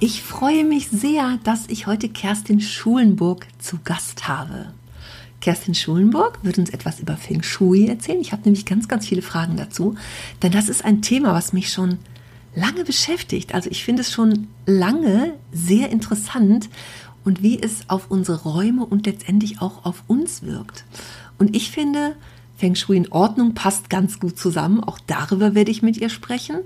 Ich freue mich sehr, dass ich heute Kerstin Schulenburg zu Gast habe. Kerstin Schulenburg wird uns etwas über Feng Shui erzählen. Ich habe nämlich ganz, ganz viele Fragen dazu, denn das ist ein Thema, was mich schon lange beschäftigt. Also ich finde es schon lange sehr interessant und wie es auf unsere Räume und letztendlich auch auf uns wirkt. Und ich finde, Feng Shui in Ordnung passt ganz gut zusammen. Auch darüber werde ich mit ihr sprechen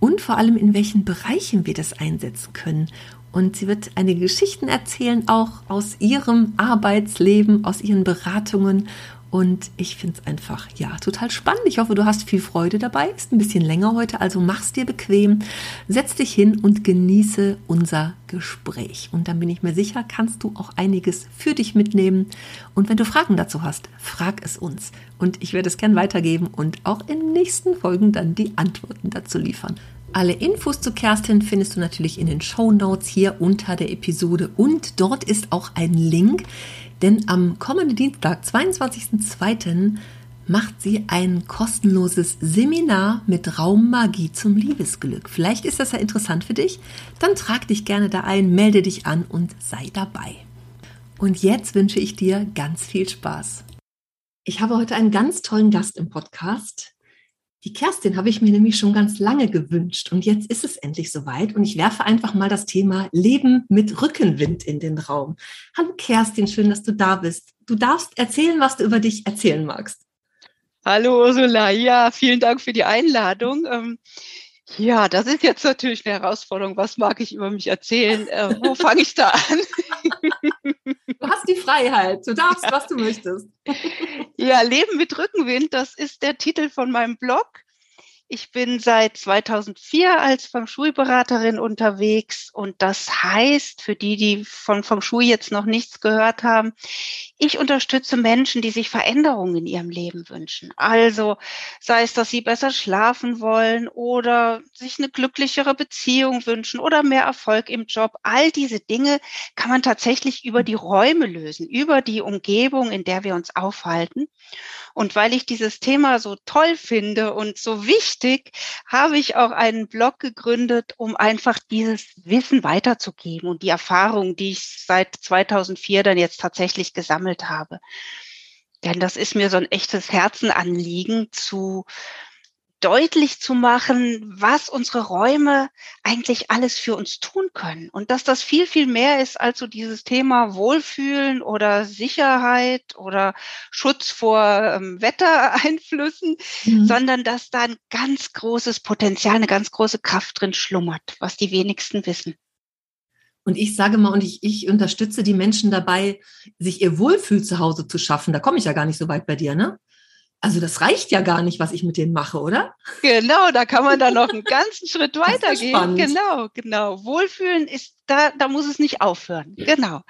und vor allem in welchen Bereichen wir das einsetzen können. Und sie wird einige Geschichten erzählen, auch aus ihrem Arbeitsleben, aus ihren Beratungen und ich finde es einfach, ja, total spannend. Ich hoffe, du hast viel Freude dabei. Ist ein bisschen länger heute, also mach's dir bequem. Setz dich hin und genieße unser Gespräch. Und dann bin ich mir sicher, kannst du auch einiges für dich mitnehmen. Und wenn du Fragen dazu hast, frag es uns. Und ich werde es gern weitergeben und auch in nächsten Folgen dann die Antworten dazu liefern. Alle Infos zu Kerstin findest du natürlich in den Show Notes hier unter der Episode und dort ist auch ein Link denn am kommenden Dienstag, 22.02., macht sie ein kostenloses Seminar mit Raummagie zum Liebesglück. Vielleicht ist das ja interessant für dich. Dann trag dich gerne da ein, melde dich an und sei dabei. Und jetzt wünsche ich dir ganz viel Spaß. Ich habe heute einen ganz tollen Gast im Podcast. Die Kerstin habe ich mir nämlich schon ganz lange gewünscht und jetzt ist es endlich soweit und ich werfe einfach mal das Thema Leben mit Rückenwind in den Raum. Hallo Kerstin, schön, dass du da bist. Du darfst erzählen, was du über dich erzählen magst. Hallo Ursula, ja, vielen Dank für die Einladung. Ja, das ist jetzt natürlich eine Herausforderung. Was mag ich über mich erzählen? Äh, wo fange ich da an? du hast die Freiheit. Du darfst, ja. was du möchtest. Ja, Leben mit Rückenwind, das ist der Titel von meinem Blog. Ich bin seit 2004 als Feng Shui-Beraterin unterwegs und das heißt, für die, die von Feng Shui jetzt noch nichts gehört haben, ich unterstütze Menschen, die sich Veränderungen in ihrem Leben wünschen. Also sei es, dass sie besser schlafen wollen oder sich eine glücklichere Beziehung wünschen oder mehr Erfolg im Job. All diese Dinge kann man tatsächlich über die Räume lösen, über die Umgebung, in der wir uns aufhalten. Und weil ich dieses Thema so toll finde und so wichtig, habe ich auch einen Blog gegründet, um einfach dieses Wissen weiterzugeben und die Erfahrung, die ich seit 2004 dann jetzt tatsächlich gesammelt habe. Denn das ist mir so ein echtes Herzenanliegen zu deutlich zu machen, was unsere Räume eigentlich alles für uns tun können. Und dass das viel, viel mehr ist als so dieses Thema Wohlfühlen oder Sicherheit oder Schutz vor ähm, Wettereinflüssen, mhm. sondern dass da ein ganz großes Potenzial, eine ganz große Kraft drin schlummert, was die wenigsten wissen. Und ich sage mal, und ich, ich unterstütze die Menschen dabei, sich ihr Wohlfühl zu Hause zu schaffen. Da komme ich ja gar nicht so weit bei dir, ne? Also das reicht ja gar nicht, was ich mit denen mache, oder? Genau, da kann man dann noch einen ganzen Schritt weitergehen. Genau, genau. Wohlfühlen ist da, da muss es nicht aufhören. Genau.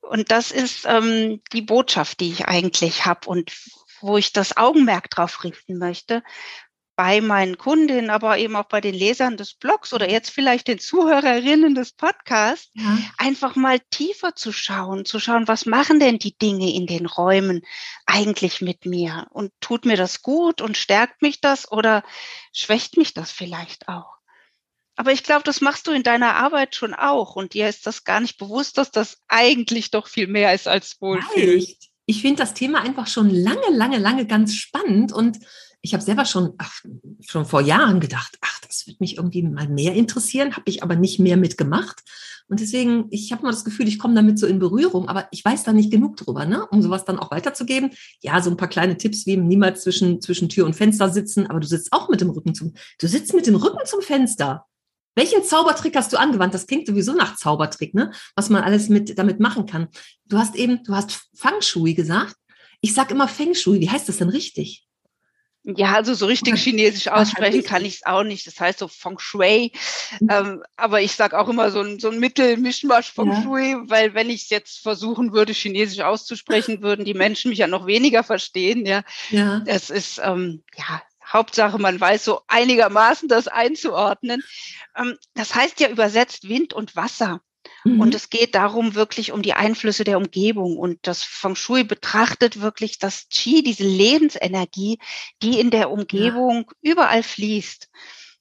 Und das ist ähm, die Botschaft, die ich eigentlich habe und wo ich das Augenmerk drauf richten möchte, bei meinen Kundinnen, aber eben auch bei den Lesern des Blogs oder jetzt vielleicht den Zuhörerinnen des Podcasts, ja. einfach mal tiefer zu schauen, zu schauen, was machen denn die Dinge in den Räumen eigentlich mit mir? Und tut mir das gut und stärkt mich das oder schwächt mich das vielleicht auch? Aber ich glaube, das machst du in deiner Arbeit schon auch. Und dir ist das gar nicht bewusst, dass das eigentlich doch viel mehr ist als Wohlfühlen. Ich finde das Thema einfach schon lange, lange, lange ganz spannend und ich habe selber schon, ach, schon vor Jahren gedacht, ach, das wird mich irgendwie mal mehr interessieren, habe ich aber nicht mehr mitgemacht. Und deswegen, ich habe mal das Gefühl, ich komme damit so in Berührung, aber ich weiß da nicht genug drüber, ne? um sowas dann auch weiterzugeben. Ja, so ein paar kleine Tipps wie niemals zwischen, zwischen Tür und Fenster sitzen, aber du sitzt auch mit dem Rücken zum, du sitzt mit dem Rücken zum Fenster. Welchen Zaubertrick hast du angewandt? Das klingt sowieso nach Zaubertrick, ne? Was man alles mit damit machen kann. Du hast eben, du hast Feng Shui gesagt. Ich sag immer Feng Shui. Wie heißt das denn richtig? Ja, also so richtig Chinesisch aussprechen kann ich es auch nicht. Das heißt so Feng Shui. Mhm. Ähm, aber ich sage auch immer so ein, so ein Mittel-Mischmasch Feng ja. Shui, weil wenn ich es jetzt versuchen würde, Chinesisch auszusprechen, würden die Menschen mich ja noch weniger verstehen. Ja, ja. es ist ähm, ja Hauptsache, man weiß so einigermaßen das einzuordnen. Ähm, das heißt ja übersetzt Wind und Wasser. Mhm. Und es geht darum wirklich um die Einflüsse der Umgebung. Und das Feng Shui betrachtet wirklich das Qi, diese Lebensenergie, die in der Umgebung ja. überall fließt.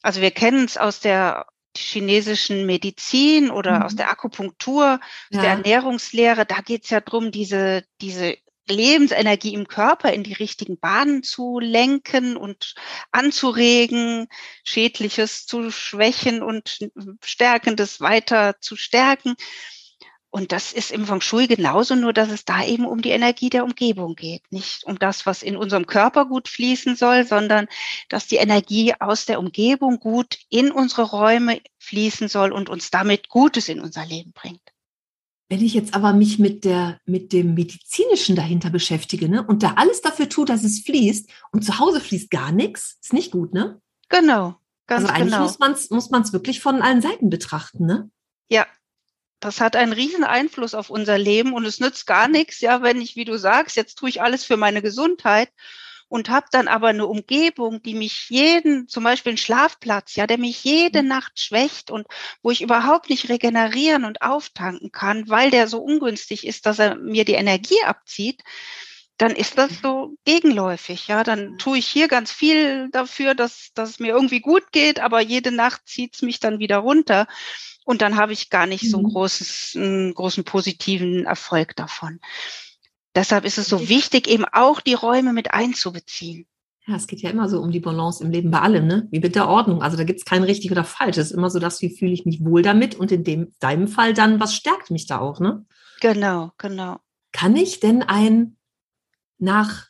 Also wir kennen es aus der chinesischen Medizin oder mhm. aus der Akupunktur, ja. der Ernährungslehre. Da geht es ja drum, diese, diese Lebensenergie im Körper in die richtigen Bahnen zu lenken und anzuregen, Schädliches zu schwächen und Stärkendes weiter zu stärken. Und das ist im Feng Shui genauso, nur dass es da eben um die Energie der Umgebung geht. Nicht um das, was in unserem Körper gut fließen soll, sondern dass die Energie aus der Umgebung gut in unsere Räume fließen soll und uns damit Gutes in unser Leben bringt. Wenn ich jetzt aber mich mit der, mit dem medizinischen dahinter beschäftige, ne, und da alles dafür tue, dass es fließt und zu Hause fließt gar nichts, ist nicht gut, ne? Genau. Ganz also eigentlich genau. muss man es muss man's wirklich von allen Seiten betrachten, ne? Ja, das hat einen riesen Einfluss auf unser Leben und es nützt gar nichts, ja, wenn ich, wie du sagst, jetzt tue ich alles für meine Gesundheit und habe dann aber eine Umgebung, die mich jeden, zum Beispiel einen Schlafplatz, ja, der mich jede mhm. Nacht schwächt und wo ich überhaupt nicht regenerieren und auftanken kann, weil der so ungünstig ist, dass er mir die Energie abzieht, dann ist das so gegenläufig, ja. Dann tue ich hier ganz viel dafür, dass, dass es mir irgendwie gut geht, aber jede Nacht zieht es mich dann wieder runter. Und dann habe ich gar nicht so ein mhm. großes, einen großen positiven Erfolg davon. Deshalb ist es so wichtig, eben auch die Räume mit einzubeziehen. Ja, es geht ja immer so um die Balance im Leben bei allem, ne? Wie mit der Ordnung. Also da gibt es kein richtig oder falsch. Es ist immer so das, wie fühle ich mich wohl damit und in dem, deinem Fall dann, was stärkt mich da auch, ne? Genau, genau. Kann ich denn ein nach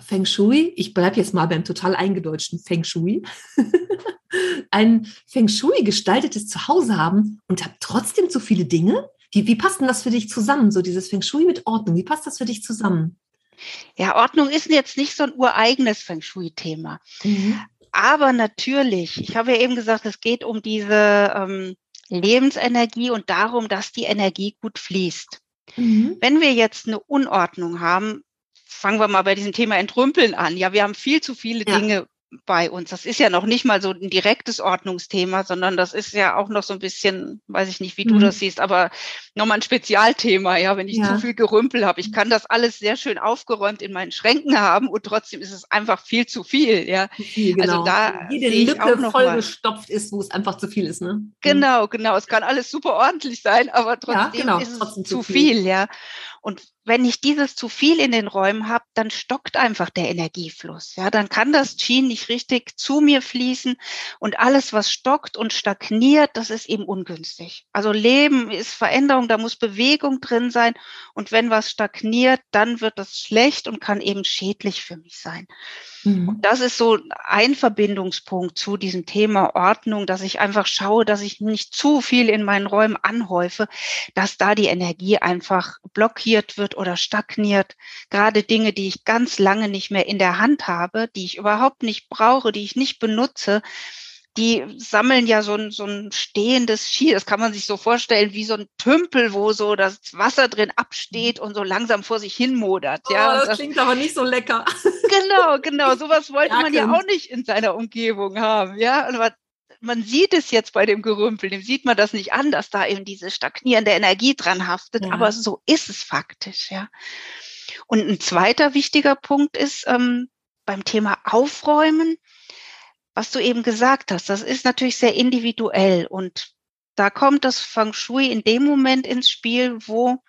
Feng Shui, ich bleibe jetzt mal beim total eingedeutschten Feng Shui, ein Feng Shui gestaltetes Zuhause haben und habe trotzdem zu viele Dinge? Wie, wie passt denn das für dich zusammen, so dieses Feng Shui mit Ordnung? Wie passt das für dich zusammen? Ja, Ordnung ist jetzt nicht so ein ureigenes Feng Shui-Thema. Mhm. Aber natürlich, ich habe ja eben gesagt, es geht um diese ähm, Lebensenergie und darum, dass die Energie gut fließt. Mhm. Wenn wir jetzt eine Unordnung haben, fangen wir mal bei diesem Thema Entrümpeln an. Ja, wir haben viel zu viele ja. Dinge bei uns. Das ist ja noch nicht mal so ein direktes Ordnungsthema, sondern das ist ja auch noch so ein bisschen, weiß ich nicht, wie mhm. du das siehst, aber nochmal ein Spezialthema, ja, wenn ich ja. zu viel Gerümpel habe. Ich kann das alles sehr schön aufgeräumt in meinen Schränken haben und trotzdem ist es einfach viel zu viel, ja. Viel, also genau. Also da jede Lücke vollgestopft ist, wo es einfach zu viel ist, ne? Genau, genau. Es kann alles super ordentlich sein, aber trotzdem ja, genau. ist es trotzdem zu viel, viel ja. Und wenn ich dieses zu viel in den Räumen habe, dann stockt einfach der Energiefluss. Ja, dann kann das Qi nicht richtig zu mir fließen und alles, was stockt und stagniert, das ist eben ungünstig. Also Leben ist Veränderung, da muss Bewegung drin sein und wenn was stagniert, dann wird das schlecht und kann eben schädlich für mich sein. Mhm. Das ist so ein Verbindungspunkt zu diesem Thema Ordnung, dass ich einfach schaue, dass ich nicht zu viel in meinen Räumen anhäufe, dass da die Energie einfach blockiert wird oder stagniert. Gerade Dinge, die ich ganz lange nicht mehr in der Hand habe, die ich überhaupt nicht brauche, die ich nicht benutze, die sammeln ja so ein, so ein stehendes Ski. Das kann man sich so vorstellen wie so ein Tümpel, wo so das Wasser drin absteht und so langsam vor sich hin modert. Oh, ja, das, das, klingt aber nicht so lecker. Genau, genau. Sowas wollte ja, man ja auch nicht in seiner Umgebung haben. Ja, und man sieht es jetzt bei dem Gerümpel, dem sieht man das nicht an, dass da eben diese stagnierende Energie dran haftet, ja. aber so ist es faktisch, ja. Und ein zweiter wichtiger Punkt ist ähm, beim Thema Aufräumen, was du eben gesagt hast, das ist natürlich sehr individuell und da kommt das Feng Shui in dem Moment ins Spiel, wo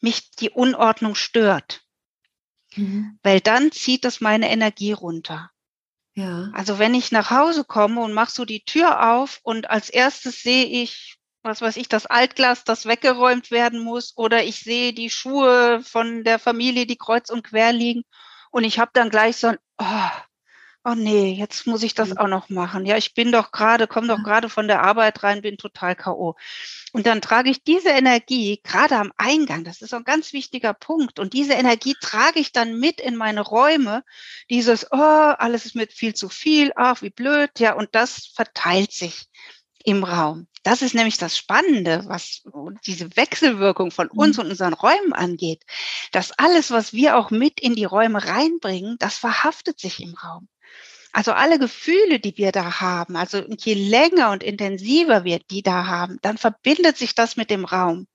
mich die Unordnung stört. Mhm. Weil dann zieht das meine Energie runter. Ja. Also wenn ich nach Hause komme und mache so die Tür auf und als erstes sehe ich, was weiß ich, das Altglas, das weggeräumt werden muss, oder ich sehe die Schuhe von der Familie, die kreuz und quer liegen, und ich habe dann gleich so ein, oh, oh nee, jetzt muss ich das mhm. auch noch machen. Ja, ich bin doch gerade, komme doch gerade von der Arbeit rein, bin total K.O. Und dann trage ich diese Energie gerade am Eingang, das ist ein ganz wichtiger Punkt. Und diese Energie trage ich dann mit in meine Räume. Dieses, oh, alles ist mit viel zu viel, ach, wie blöd, ja, und das verteilt sich im Raum. Das ist nämlich das Spannende, was diese Wechselwirkung von uns mhm. und unseren Räumen angeht. Dass alles, was wir auch mit in die Räume reinbringen, das verhaftet sich im Raum. Also alle Gefühle, die wir da haben, also je länger und intensiver wir die da haben, dann verbindet sich das mit dem Raum.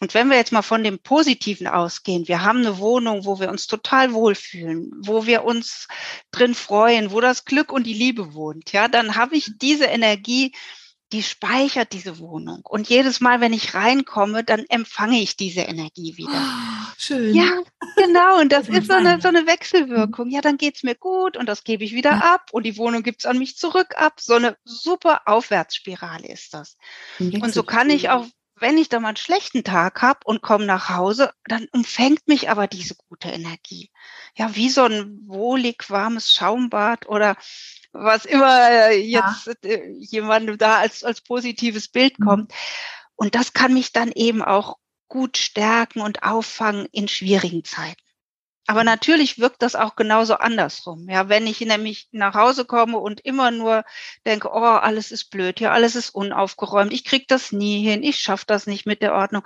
Und wenn wir jetzt mal von dem Positiven ausgehen, wir haben eine Wohnung, wo wir uns total wohlfühlen, wo wir uns drin freuen, wo das Glück und die Liebe wohnt, ja, dann habe ich diese Energie die speichert diese Wohnung. Und jedes Mal, wenn ich reinkomme, dann empfange ich diese Energie wieder. Oh, schön. Ja, genau. Und das ist so eine, so eine Wechselwirkung. Ja, dann geht's mir gut und das gebe ich wieder ja. ab und die Wohnung gibt's an mich zurück ab. So eine super Aufwärtsspirale ist das. Und so kann ich auch, wenn ich da mal einen schlechten Tag habe und komme nach Hause, dann umfängt mich aber diese gute Energie. Ja, wie so ein wohlig warmes Schaumbad oder was immer äh, jetzt ja. Äh, jemandem da als, als positives Bild mhm. kommt. Und das kann mich dann eben auch gut stärken und auffangen in schwierigen Zeiten. Aber mhm. natürlich wirkt das auch genauso andersrum. Ja, wenn ich nämlich nach Hause komme und immer nur denke, oh, alles ist blöd, ja, alles ist unaufgeräumt, ich krieg das nie hin, ich schaffe das nicht mit der Ordnung,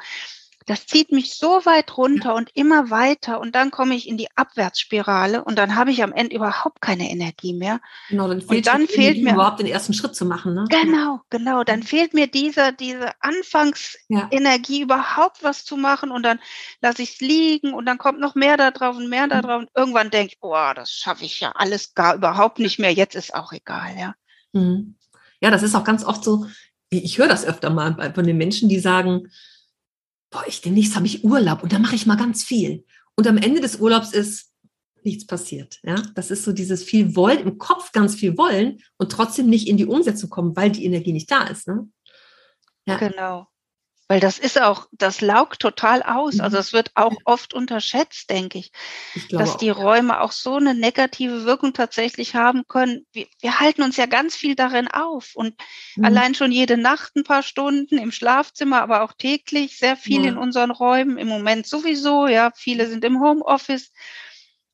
das zieht mich so weit runter und immer weiter und dann komme ich in die Abwärtsspirale und dann habe ich am Ende überhaupt keine Energie mehr. Genau, dann fehlt, und dann fehlt mir überhaupt den ersten Schritt zu machen. Ne? Genau, genau. Dann fehlt mir diese, diese Anfangsenergie ja. überhaupt was zu machen und dann lasse ich es liegen und dann kommt noch mehr da drauf und mehr da mhm. drauf und irgendwann denke ich, oh, das schaffe ich ja alles gar überhaupt nicht mehr. Jetzt ist auch egal, ja. Mhm. Ja, das ist auch ganz oft so. Ich höre das öfter mal von den Menschen, die sagen, boah, ich demnächst habe ich Urlaub und da mache ich mal ganz viel. Und am Ende des Urlaubs ist nichts passiert. Ja, das ist so dieses viel Wollen, im Kopf ganz viel wollen und trotzdem nicht in die Umsetzung kommen, weil die Energie nicht da ist. Ne? Ja. Genau. Weil das ist auch, das laugt total aus. Also mhm. es wird auch oft unterschätzt, denke ich, ich dass die Räume auch so eine negative Wirkung tatsächlich haben können. Wir, wir halten uns ja ganz viel darin auf und mhm. allein schon jede Nacht ein paar Stunden im Schlafzimmer, aber auch täglich sehr viel ja. in unseren Räumen. Im Moment sowieso, ja, viele sind im Homeoffice.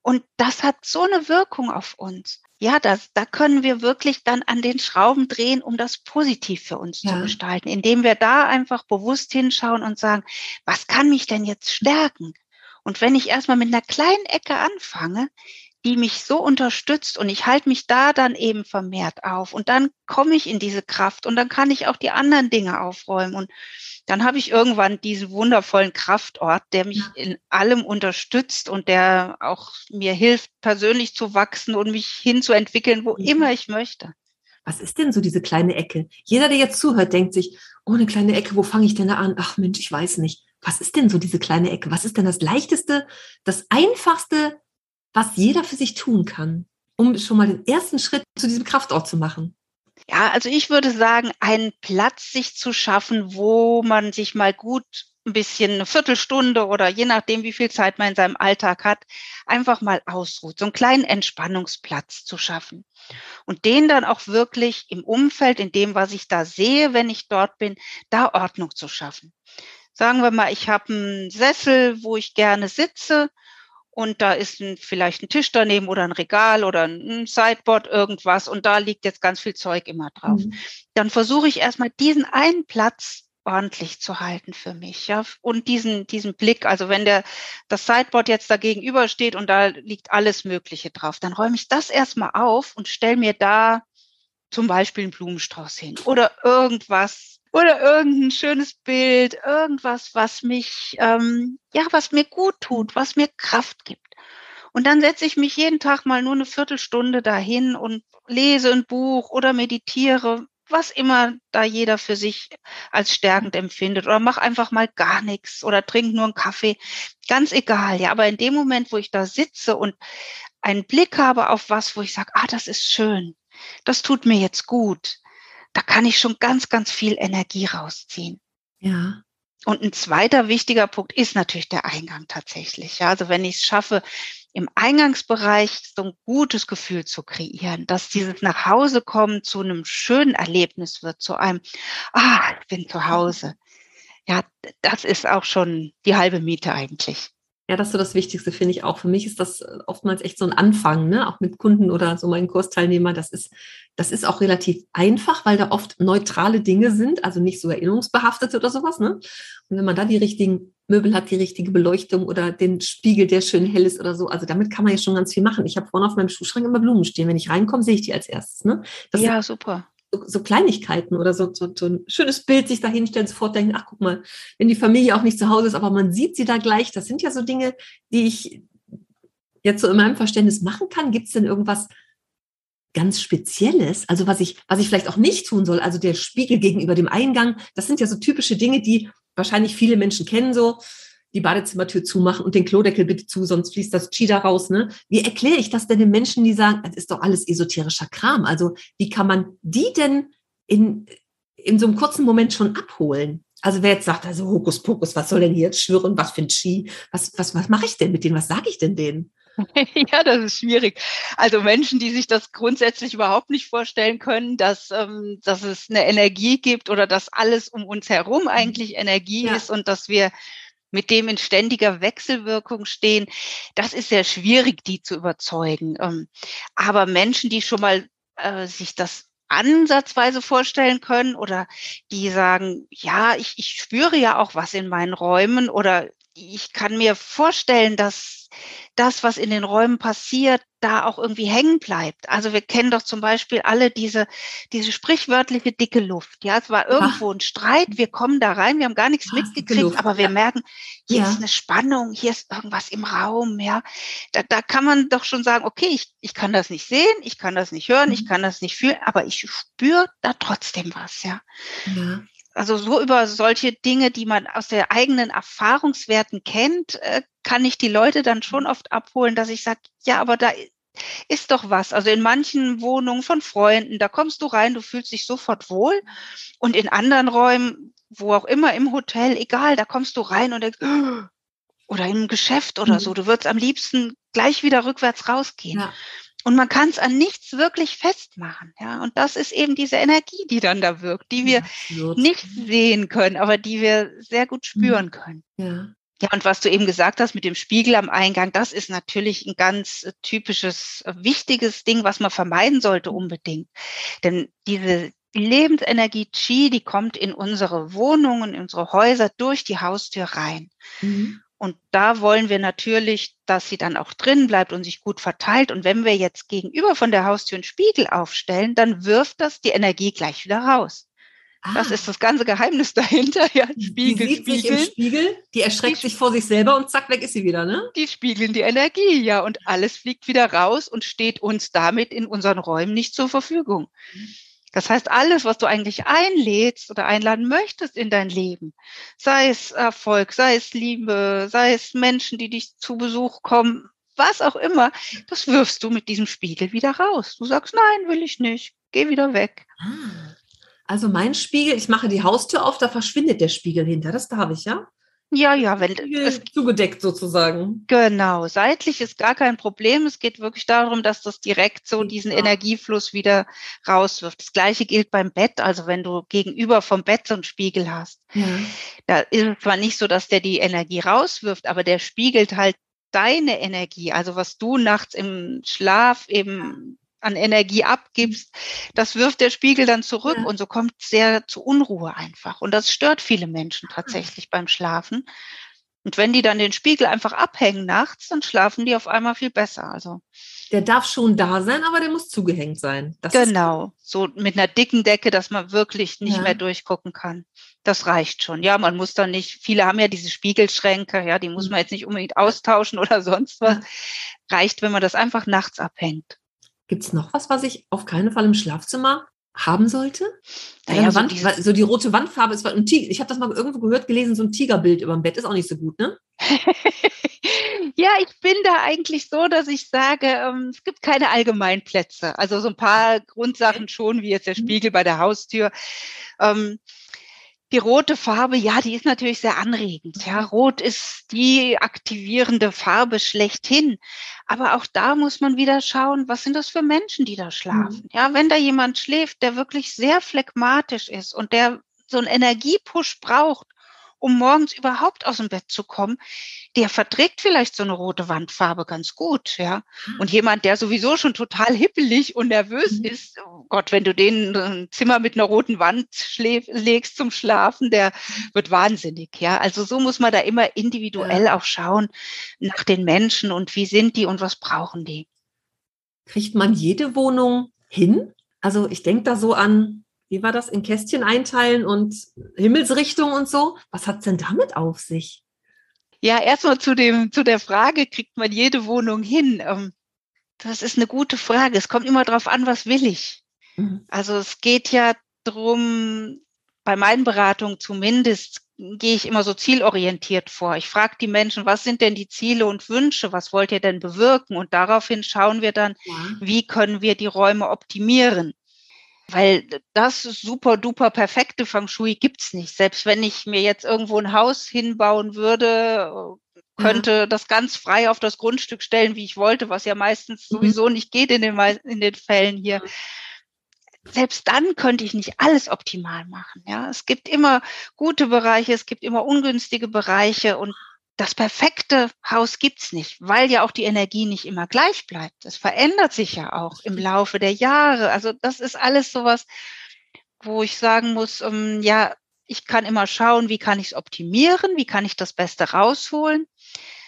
Und das hat so eine Wirkung auf uns ja, das, da können wir wirklich dann an den Schrauben drehen, um das positiv für uns ja. zu gestalten, indem wir da einfach bewusst hinschauen und sagen, was kann mich denn jetzt stärken? Und wenn ich erstmal mit einer kleinen Ecke anfange, die mich so unterstützt und ich halte mich da dann eben vermehrt auf und dann komme ich in diese Kraft und dann kann ich auch die anderen Dinge aufräumen und dann habe ich irgendwann diesen wundervollen Kraftort, der mich in allem unterstützt und der auch mir hilft, persönlich zu wachsen und mich hinzuentwickeln, wo mhm. immer ich möchte. Was ist denn so diese kleine Ecke? Jeder, der jetzt zuhört, denkt sich, oh, eine kleine Ecke, wo fange ich denn da an? Ach Mensch, ich weiß nicht. Was ist denn so diese kleine Ecke? Was ist denn das Leichteste, das Einfachste, was jeder für sich tun kann, um schon mal den ersten Schritt zu diesem Kraftort zu machen? Ja, also ich würde sagen, einen Platz sich zu schaffen, wo man sich mal gut ein bisschen eine Viertelstunde oder je nachdem, wie viel Zeit man in seinem Alltag hat, einfach mal ausruht, so einen kleinen Entspannungsplatz zu schaffen. Und den dann auch wirklich im Umfeld, in dem, was ich da sehe, wenn ich dort bin, da Ordnung zu schaffen. Sagen wir mal, ich habe einen Sessel, wo ich gerne sitze und da ist ein, vielleicht ein Tisch daneben oder ein Regal oder ein Sideboard, irgendwas und da liegt jetzt ganz viel Zeug immer drauf. Mhm. Dann versuche ich erstmal diesen einen Platz ordentlich zu halten für mich, ja, und diesen, diesen Blick, also wenn der, das Sideboard jetzt da gegenüber steht und da liegt alles Mögliche drauf, dann räume ich das erstmal auf und stelle mir da zum Beispiel einen Blumenstrauß hin oder irgendwas, oder irgendein schönes Bild, irgendwas, was mich, ähm, ja, was mir gut tut, was mir Kraft gibt. Und dann setze ich mich jeden Tag mal nur eine Viertelstunde dahin und lese ein Buch oder meditiere, was immer da jeder für sich als stärkend empfindet. Oder mach einfach mal gar nichts oder trink nur einen Kaffee. Ganz egal, ja. Aber in dem Moment, wo ich da sitze und einen Blick habe auf was, wo ich sage, ah, das ist schön, das tut mir jetzt gut, da kann ich schon ganz, ganz viel Energie rausziehen. Ja. Und ein zweiter wichtiger Punkt ist natürlich der Eingang tatsächlich. Ja, also wenn ich es schaffe, im Eingangsbereich so ein gutes Gefühl zu kreieren, dass dieses nach Hause kommen zu einem schönen Erlebnis wird, zu einem, ah, ich bin zu Hause. Ja, das ist auch schon die halbe Miete eigentlich. Ja, das ist so das Wichtigste, finde ich auch. Für mich ist das äh, oftmals echt so ein Anfang, ne? auch mit Kunden oder so meinen Kursteilnehmern. Das ist, das ist auch relativ einfach, weil da oft neutrale Dinge sind, also nicht so erinnerungsbehaftete oder sowas. Ne? Und wenn man da die richtigen Möbel hat, die richtige Beleuchtung oder den Spiegel, der schön hell ist oder so, also damit kann man ja schon ganz viel machen. Ich habe vorne auf meinem Schuhschrank immer Blumen stehen. Wenn ich reinkomme, sehe ich die als erstes. Ne? Das ja, super so, so Kleinigkeiten oder so, so, so ein schönes Bild sich da hinstellen, sofort denken, ach guck mal, wenn die Familie auch nicht zu Hause ist, aber man sieht sie da gleich, das sind ja so Dinge, die ich jetzt so in meinem Verständnis machen kann. Gibt es denn irgendwas ganz Spezielles, also was ich, was ich vielleicht auch nicht tun soll, also der Spiegel gegenüber dem Eingang, das sind ja so typische Dinge, die wahrscheinlich viele Menschen kennen so die Badezimmertür zumachen und den Klodeckel bitte zu, sonst fließt das Cheetah raus. Ne? Wie erkläre ich das denn den Menschen, die sagen, das ist doch alles esoterischer Kram? Also wie kann man die denn in, in so einem kurzen Moment schon abholen? Also wer jetzt sagt, also Hokuspokus, was soll denn hier jetzt schwören, was für ein Ski? Was, was, was mache ich denn mit denen? Was sage ich denn denen? Ja, das ist schwierig. Also Menschen, die sich das grundsätzlich überhaupt nicht vorstellen können, dass, ähm, dass es eine Energie gibt oder dass alles um uns herum mhm. eigentlich Energie ja. ist und dass wir mit dem in ständiger Wechselwirkung stehen, das ist sehr schwierig, die zu überzeugen. Ähm, aber Menschen, die schon mal äh, sich das ansatzweise vorstellen können oder die sagen, ja, ich, ich spüre ja auch was in meinen Räumen oder ich kann mir vorstellen, dass das, was in den Räumen passiert, da auch irgendwie hängen bleibt. Also wir kennen doch zum Beispiel alle diese, diese sprichwörtliche dicke Luft. Ja, es war irgendwo ein Streit, wir kommen da rein, wir haben gar nichts Ach, mitgekriegt, aber wir merken, hier ja. ist eine Spannung, hier ist irgendwas im Raum, ja. Da, da kann man doch schon sagen, okay, ich, ich kann das nicht sehen, ich kann das nicht hören, mhm. ich kann das nicht fühlen, aber ich spüre da trotzdem was, ja. ja. Also so über solche Dinge, die man aus der eigenen Erfahrungswerten kennt, äh, kann ich die Leute dann schon oft abholen, dass ich sage, ja, aber da ist doch was. Also in manchen Wohnungen von Freunden, da kommst du rein, du fühlst dich sofort wohl. Und in anderen Räumen, wo auch immer im Hotel, egal, da kommst du rein und denkst, oder im Geschäft oder mhm. so, du würdest am liebsten gleich wieder rückwärts rausgehen. Ja. Und man kann es an nichts wirklich festmachen. Ja, und das ist eben diese Energie, die dann da wirkt, die wir ja, nicht sehen können, aber die wir sehr gut mhm. spüren können. Ja. Ja, und was du eben gesagt hast mit dem Spiegel am Eingang, das ist natürlich ein ganz äh, typisches, äh, wichtiges Ding, was man vermeiden sollte unbedingt. Denn diese Lebensenergie Chi, die kommt in unsere Wohnungen, in unsere Häuser durch die Haustür rein. Mhm. Und da wollen wir natürlich, dass sie dann auch drin bleibt und sich gut verteilt. Und wenn wir jetzt gegenüber von der Haustür einen Spiegel aufstellen, dann wirft das die Energie gleich wieder raus. Ah. Das ist das ganze Geheimnis dahinter. Ja, Spiegel, die sieht Spiegel. Sich im Spiegel, die erschreckt die, sich vor sich selber und zack, weg ist sie wieder, ne? Die spiegeln die Energie, ja, und alles fliegt wieder raus und steht uns damit in unseren Räumen nicht zur Verfügung. Mhm. Das heißt, alles, was du eigentlich einlädst oder einladen möchtest in dein Leben, sei es Erfolg, sei es Liebe, sei es Menschen, die dich zu Besuch kommen, was auch immer, das wirfst du mit diesem Spiegel wieder raus. Du sagst, nein, will ich nicht, geh wieder weg. Ah. Also mein Spiegel, ich mache die Haustür auf, da verschwindet der Spiegel hinter, das darf ich, ja? Ja, ja, wenn es zugedeckt sozusagen. Genau, seitlich ist gar kein Problem. Es geht wirklich darum, dass das direkt so diesen ja. Energiefluss wieder rauswirft. Das gleiche gilt beim Bett, also wenn du gegenüber vom Bett so einen Spiegel hast. Ja. Da ist es zwar nicht so, dass der die Energie rauswirft, aber der spiegelt halt deine Energie, also was du nachts im Schlaf eben an Energie abgibst, das wirft der Spiegel dann zurück ja. und so kommt sehr zu Unruhe einfach. Und das stört viele Menschen tatsächlich beim Schlafen. Und wenn die dann den Spiegel einfach abhängen nachts, dann schlafen die auf einmal viel besser. Also der darf schon da sein, aber der muss zugehängt sein. Das genau, so mit einer dicken Decke, dass man wirklich nicht ja. mehr durchgucken kann. Das reicht schon. Ja, man muss dann nicht, viele haben ja diese Spiegelschränke, ja, die muss mhm. man jetzt nicht unbedingt austauschen oder sonst was. Reicht, wenn man das einfach nachts abhängt. Gibt es noch was, was ich auf keinen Fall im Schlafzimmer haben sollte? Naja, so, Wand, so, die rote Wandfarbe ist ein Tiger. Ich habe das mal irgendwo gehört, gelesen, so ein Tigerbild über dem Bett ist auch nicht so gut, ne? ja, ich bin da eigentlich so, dass ich sage, ähm, es gibt keine Allgemeinplätze. Also so ein paar Grundsachen schon, wie jetzt der mhm. Spiegel bei der Haustür. Ähm, die rote Farbe, ja, die ist natürlich sehr anregend. Ja, rot ist die aktivierende Farbe schlechthin. Aber auch da muss man wieder schauen, was sind das für Menschen, die da schlafen? Mhm. Ja, wenn da jemand schläft, der wirklich sehr phlegmatisch ist und der so einen Energiepush braucht, um morgens überhaupt aus dem Bett zu kommen, der verträgt vielleicht so eine rote Wandfarbe ganz gut, ja. Ah. Und jemand, der sowieso schon total hippelig und nervös mhm. ist, oh Gott, wenn du den ein Zimmer mit einer roten Wand legst zum Schlafen, der mhm. wird wahnsinnig, ja. Also so muss man da immer individuell auch schauen nach den Menschen und wie sind die und was brauchen die. Kriegt man jede Wohnung hin? Also ich denke da so an wie war das, in Kästchen einteilen und Himmelsrichtung und so. Was hat es denn damit auf sich? Ja, erstmal zu dem, zu der Frage, kriegt man jede Wohnung hin? Ähm, das ist eine gute Frage. Es kommt immer darauf an, was will ich? Mhm. Also es geht ja drum, bei meinen Beratungen zumindest gehe ich immer so zielorientiert vor. Ich frage die Menschen, was sind denn die Ziele und Wünsche? Was wollt ihr denn bewirken? Und daraufhin schauen wir dann, ja. wie können wir die Räume optimieren? Weil das super duper perfekte Feng Shui gibt's nicht. Selbst wenn ich mir jetzt irgendwo ein Haus hinbauen würde, könnte mhm. das ganz frei auf das Grundstück stellen, wie ich wollte, was ja meistens mhm. sowieso nicht geht in den, in den Fällen hier. Selbst dann könnte ich nicht alles optimal machen. Ja, es gibt immer gute Bereiche, es gibt immer ungünstige Bereiche und das perfekte Haus gibt's nicht, weil ja auch die Energie nicht immer gleich bleibt. Es verändert sich ja auch im Laufe der Jahre. Also das ist alles sowas, wo ich sagen muss, um, ähm, ja, ich kann immer schauen, wie kann ich es optimieren, wie kann ich das Beste rausholen.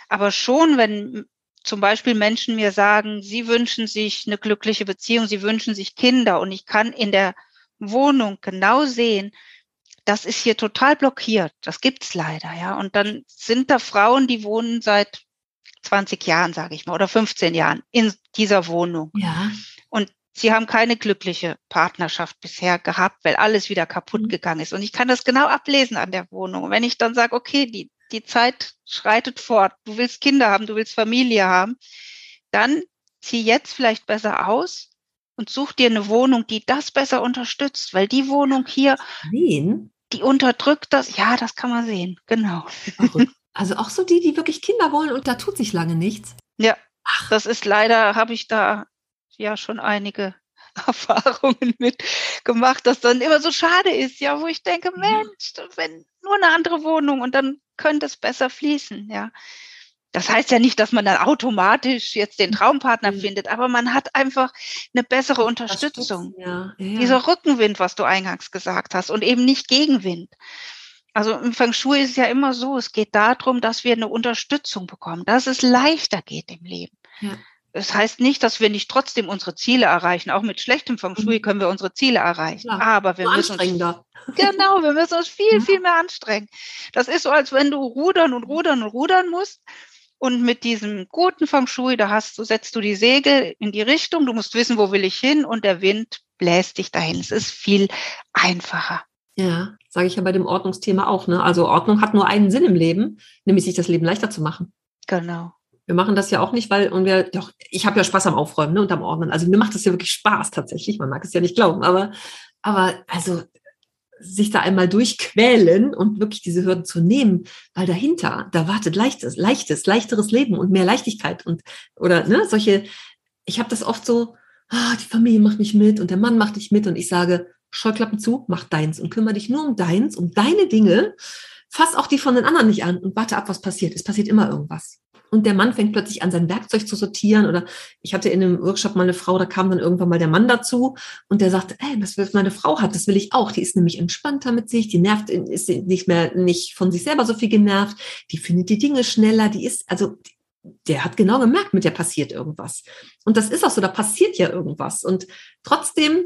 Aber schon, wenn zum Beispiel Menschen mir sagen, sie wünschen sich eine glückliche Beziehung, sie wünschen sich Kinder und ich kann in der Wohnung genau sehen, das ist hier total blockiert. Das gibt's leider, ja. Und dann sind da Frauen, die wohnen seit 20 Jahren, sage ich mal, oder 15 Jahren in dieser Wohnung. Ja. Und sie haben keine glückliche Partnerschaft bisher gehabt, weil alles wieder kaputt mhm. gegangen ist. Und ich kann das genau ablesen an der Wohnung. Und wenn ich dann sage, okay, die, die Zeit schreitet fort, du willst Kinder haben, du willst Familie haben, dann zieh jetzt vielleicht besser aus und such dir eine Wohnung, die das besser unterstützt, weil die Wohnung hier, Wen? Die unterdrückt das. Ja, das kann man sehen, genau. Also auch so die, die wirklich Kinder wollen und da tut sich lange nichts. Ja, Ach. das ist leider, habe ich da ja schon einige Erfahrungen mit gemacht, dass dann immer so schade ist, ja, wo ich denke, Mensch, wenn nur eine andere Wohnung und dann könnte es besser fließen, ja. Das heißt ja nicht, dass man dann automatisch jetzt den Traumpartner mhm. findet, aber man hat einfach eine bessere Unterstützung. Ja, ja. Dieser Rückenwind, was du eingangs gesagt hast, und eben nicht Gegenwind. Also im Feng Shui ist es ja immer so, es geht darum, dass wir eine Unterstützung bekommen, dass es leichter geht im Leben. Ja. Das heißt nicht, dass wir nicht trotzdem unsere Ziele erreichen. Auch mit schlechtem Feng Shui mhm. können wir unsere Ziele erreichen. Ja, Aber wir müssen uns, genau, wir müssen uns viel, viel mehr anstrengen. Das ist so, als wenn du rudern und rudern und rudern musst und mit diesem guten Feng Shui, da hast du, setzt du die Segel in die Richtung, du musst wissen, wo will ich hin und der Wind bläst dich dahin. Es ist viel einfacher. Ja, sage ich ja bei dem Ordnungsthema auch. Ne? Also Ordnung hat nur einen Sinn im Leben, nämlich sich das Leben leichter zu machen. Genau. Wir machen das ja auch nicht, weil, und wir, doch, ich habe ja Spaß am Aufräumen ne, und am Ordnen. Also mir macht das ja wirklich Spaß tatsächlich. Man mag es ja nicht glauben, aber, aber also sich da einmal durchquälen und wirklich diese Hürden zu nehmen, weil dahinter, da wartet leichtes, leichtes, leichteres Leben und mehr Leichtigkeit und oder ne, solche, ich habe das oft so, ah, die Familie macht nicht mit und der Mann macht nicht mit und ich sage, Scheuklappen zu, mach deins und kümmere dich nur um deins, um deine Dinge, fass auch die von den anderen nicht an und warte ab, was passiert. Es passiert immer irgendwas und der Mann fängt plötzlich an, sein Werkzeug zu sortieren. Oder ich hatte in einem Workshop mal eine Frau, da kam dann irgendwann mal der Mann dazu und der sagte, ey, was meine Frau hat, das will ich auch. Die ist nämlich entspannter mit sich, die nervt, ist nicht mehr, nicht von sich selber so viel genervt, die findet die Dinge schneller, die ist, also der hat genau gemerkt, mit der passiert irgendwas. Und das ist auch so, da passiert ja irgendwas. Und trotzdem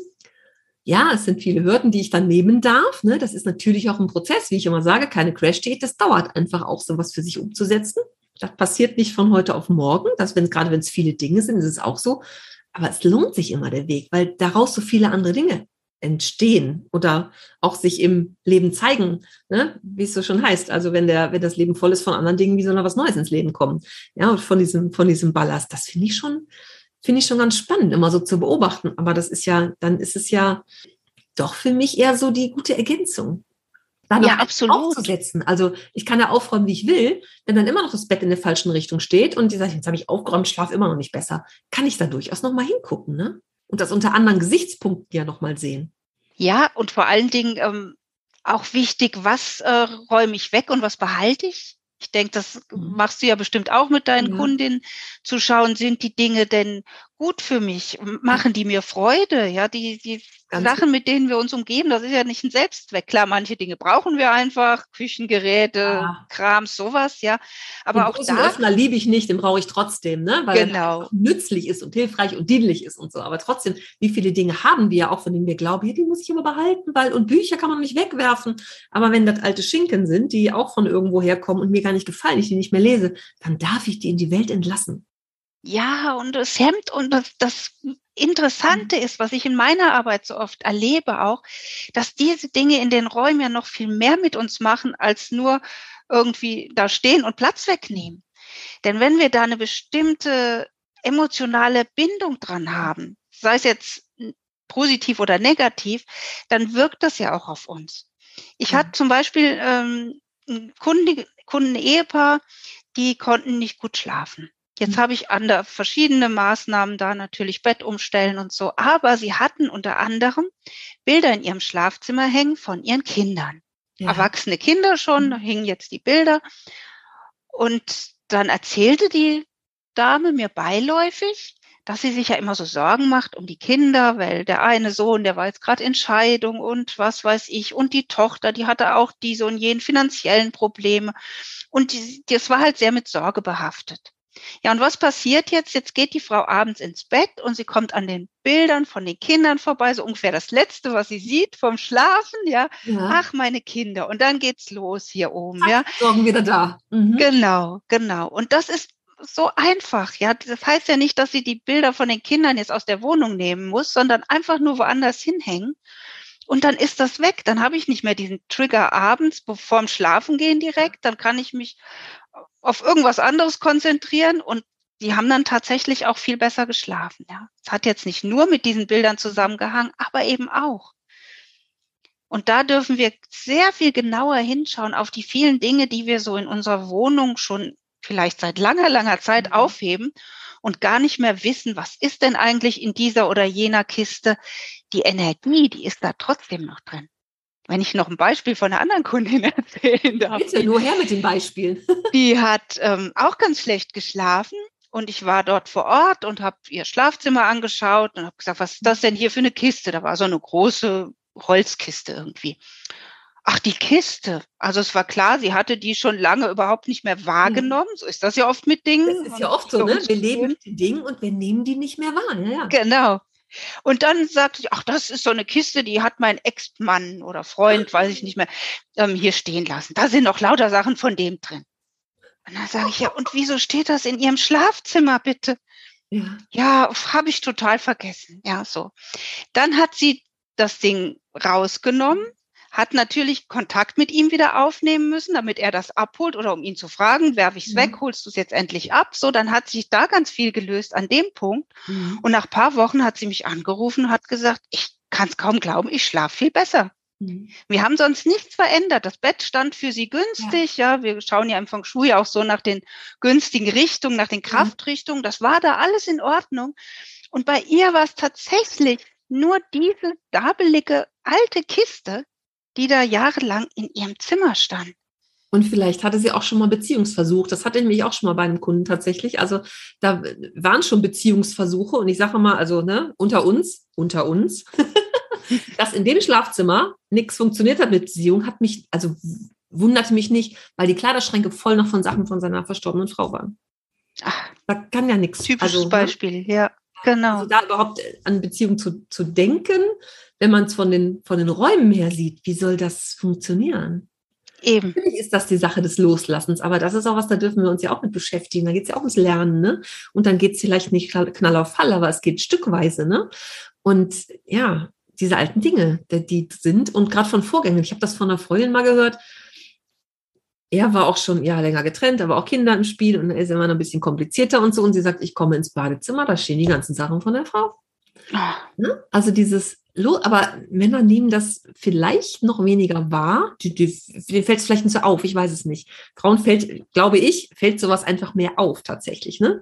ja, es sind viele Hürden, die ich dann nehmen darf. Ne? Das ist natürlich auch ein Prozess, wie ich immer sage, keine Crash-Date. Das dauert einfach auch, sowas für sich umzusetzen. Das passiert nicht von heute auf morgen. Das, wenn, gerade wenn es viele Dinge sind, ist es auch so. Aber es lohnt sich immer der Weg, weil daraus so viele andere Dinge entstehen oder auch sich im Leben zeigen, ne? wie es so schon heißt. Also wenn der, wenn das Leben voll ist von anderen Dingen, wie soll noch was Neues ins Leben kommen? Ja, und von diesem, von diesem Ballast. Das finde ich schon, finde ich schon ganz spannend, immer so zu beobachten. Aber das ist ja, dann ist es ja doch für mich eher so die gute Ergänzung. Da noch ja, absolut. aufzusetzen. Also ich kann ja aufräumen, wie ich will, wenn dann immer noch das Bett in der falschen Richtung steht und die sagt, jetzt habe ich aufgeräumt, schlafe immer noch nicht besser, kann ich da durchaus noch mal hingucken, ne? Und das unter anderen Gesichtspunkten ja noch mal sehen. Ja, und vor allen Dingen ähm, auch wichtig, was äh, räume ich weg und was behalte ich? Ich denke, das mhm. machst du ja bestimmt auch mit deinen ja. Kundinnen, zu schauen, sind die Dinge denn gut für mich? Machen die mir Freude? Ja, die, die Ganz Sachen, mit denen wir uns umgeben, das ist ja nicht ein Selbstzweck. Klar, manche Dinge brauchen wir einfach, Küchengeräte, ja. Krams, sowas, ja. Aber den auch da. Öffner liebe ich nicht, den brauche ich trotzdem, ne? Weil genau. er nützlich ist und hilfreich und dienlich ist und so. Aber trotzdem, wie viele Dinge haben wir auch, von denen wir glauben, hier, die muss ich immer behalten, weil, und Bücher kann man nicht wegwerfen. Aber wenn das alte Schinken sind, die auch von irgendwo herkommen und mir gar nicht gefallen, ich die nicht mehr lese, dann darf ich die in die Welt entlassen. Ja, und das Hemd und das, das Interessante mhm. ist, was ich in meiner Arbeit so oft erlebe auch, dass diese Dinge in den Räumen ja noch viel mehr mit uns machen, als nur irgendwie da stehen und Platz wegnehmen. Denn wenn wir da eine bestimmte emotionale Bindung dran haben, sei es jetzt positiv oder negativ, dann wirkt das ja auch auf uns. Ich ja. hatte zum Beispiel ähm, ein Kunden, Kunden-Ehepaar, die konnten nicht gut schlafen. Jetzt habe ich andere verschiedene Maßnahmen da, natürlich Bett umstellen und so. Aber sie hatten unter anderem Bilder in ihrem Schlafzimmer hängen von ihren Kindern. Ja. Erwachsene Kinder schon, da mhm. hingen jetzt die Bilder. Und dann erzählte die Dame mir beiläufig, dass sie sich ja immer so Sorgen macht um die Kinder, weil der eine Sohn, der war jetzt gerade in Scheidung und was weiß ich, und die Tochter, die hatte auch diese und jenen finanziellen Probleme. Und die, das war halt sehr mit Sorge behaftet. Ja, und was passiert jetzt? Jetzt geht die Frau abends ins Bett und sie kommt an den Bildern von den Kindern vorbei, so ungefähr das Letzte, was sie sieht vom Schlafen, ja. ja. Ach, meine Kinder. Und dann geht's los hier oben, Ach, ja. Sorgen wieder da. Mhm. Genau, genau. Und das ist so einfach, ja. Das heißt ja nicht, dass sie die Bilder von den Kindern jetzt aus der Wohnung nehmen muss, sondern einfach nur woanders hinhängen. Und dann ist das weg. Dann habe ich nicht mehr diesen Trigger abends vorm Schlafen gehen direkt. Dann kann ich mich auf irgendwas anderes konzentrieren und die haben dann tatsächlich auch viel besser geschlafen. Ja, es hat jetzt nicht nur mit diesen Bildern zusammengehangen, aber eben auch. Und da dürfen wir sehr viel genauer hinschauen auf die vielen Dinge, die wir so in unserer Wohnung schon vielleicht seit langer, langer Zeit mhm. aufheben und gar nicht mehr wissen, was ist denn eigentlich in dieser oder jener Kiste. Die Energie, die ist da trotzdem noch drin. Wenn ich noch ein Beispiel von einer anderen Kundin erzählen darf. Bitte, nur her mit den Beispielen. Die hat ähm, auch ganz schlecht geschlafen und ich war dort vor Ort und habe ihr Schlafzimmer angeschaut und habe gesagt, was ist das denn hier für eine Kiste? Da war so eine große Holzkiste irgendwie. Ach, die Kiste. Also es war klar, sie hatte die schon lange überhaupt nicht mehr wahrgenommen. So ist das ja oft mit Dingen. Das ist ja oft so, ne? Wir leben mit den Dingen und wir nehmen die nicht mehr wahr. Ja, ja. Genau. Und dann sagte ich, ach, das ist so eine Kiste, die hat mein Ex-Mann oder Freund, weiß ich nicht mehr, ähm, hier stehen lassen. Da sind noch lauter Sachen von dem drin. Und dann sage ich, ja, und wieso steht das in Ihrem Schlafzimmer, bitte? Ja, ja habe ich total vergessen. Ja, so. Dann hat sie das Ding rausgenommen, hat natürlich Kontakt mit ihm wieder aufnehmen müssen, damit er das abholt oder um ihn zu fragen, werfe ich es mhm. weg, holst du es jetzt endlich ab? So, dann hat sich da ganz viel gelöst an dem Punkt. Mhm. Und nach paar Wochen hat sie mich angerufen und hat gesagt, ich kann es kaum glauben, ich schlafe viel besser. Mhm. Wir haben sonst nichts verändert. Das Bett stand für sie günstig. Ja. ja, wir schauen ja im Feng Shui auch so nach den günstigen Richtungen, nach den Kraftrichtungen. Das war da alles in Ordnung. Und bei ihr war es tatsächlich nur diese dabelige alte Kiste, die da jahrelang in ihrem Zimmer stand. Und vielleicht hatte sie auch schon mal Beziehungsversuch. Das hatte ich mich auch schon mal bei einem Kunden tatsächlich. Also da waren schon Beziehungsversuche und ich sage mal, also ne, unter uns, unter uns, dass in dem Schlafzimmer nichts funktioniert hat mit Beziehung, hat mich, also wunderte mich nicht, weil die Kleiderschränke voll noch von Sachen von seiner verstorbenen Frau waren. Ach, da kann ja nichts. Typisches also, ne? Beispiel, ja. Genau. Also da überhaupt an Beziehung zu, zu denken, wenn man es von den, von den Räumen her sieht, wie soll das funktionieren? Eben. Natürlich ist das die Sache des Loslassens, aber das ist auch was, da dürfen wir uns ja auch mit beschäftigen. Da geht es ja auch ums Lernen, ne? Und dann geht es vielleicht nicht knall auf Fall, aber es geht stückweise, ne? Und ja, diese alten Dinge, die sind, und gerade von Vorgängen, ich habe das von einer Freundin mal gehört, er war auch schon ja länger getrennt, aber auch Kinder im Spiel und er ist immer noch ein bisschen komplizierter und so. Und sie sagt, ich komme ins Badezimmer, da stehen die ganzen Sachen von der Frau. Oh. Also dieses aber Männer nehmen das vielleicht noch weniger wahr. Die, die, denen fällt es vielleicht nicht so auf, ich weiß es nicht. Frauen fällt, glaube ich, fällt sowas einfach mehr auf tatsächlich. Ne?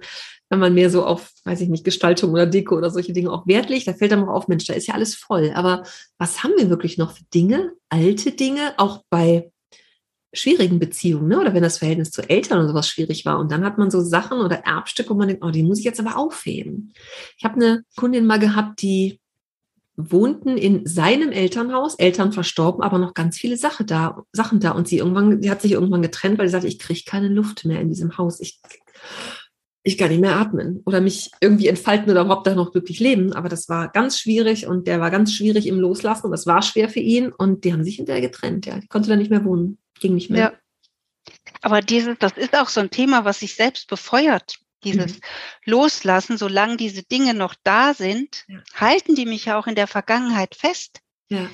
Wenn man mehr so auf, weiß ich nicht, Gestaltung oder Dicke oder solche Dinge auch Wert da fällt dann auch auf, Mensch, da ist ja alles voll. Aber was haben wir wirklich noch für Dinge, alte Dinge, auch bei schwierigen Beziehungen, ne? oder wenn das Verhältnis zu Eltern oder sowas schwierig war. Und dann hat man so Sachen oder Erbstücke, wo man denkt, oh, die muss ich jetzt aber aufheben. Ich habe eine Kundin mal gehabt, die wohnten in seinem Elternhaus, Eltern verstorben, aber noch ganz viele Sache da, Sachen da. Und sie irgendwann, sie hat sich irgendwann getrennt, weil sie sagte, ich kriege keine Luft mehr in diesem Haus. Ich, ich kann nicht mehr atmen oder mich irgendwie entfalten oder überhaupt da noch glücklich leben. Aber das war ganz schwierig und der war ganz schwierig im Loslassen und das war schwer für ihn und die haben sich hinterher getrennt. Ja, die konnte da nicht mehr wohnen, ging nicht mehr. Ja. Aber dieses, das ist auch so ein Thema, was sich selbst befeuert. Dieses mhm. Loslassen, solange diese Dinge noch da sind, ja. halten die mich ja auch in der Vergangenheit fest. Ja.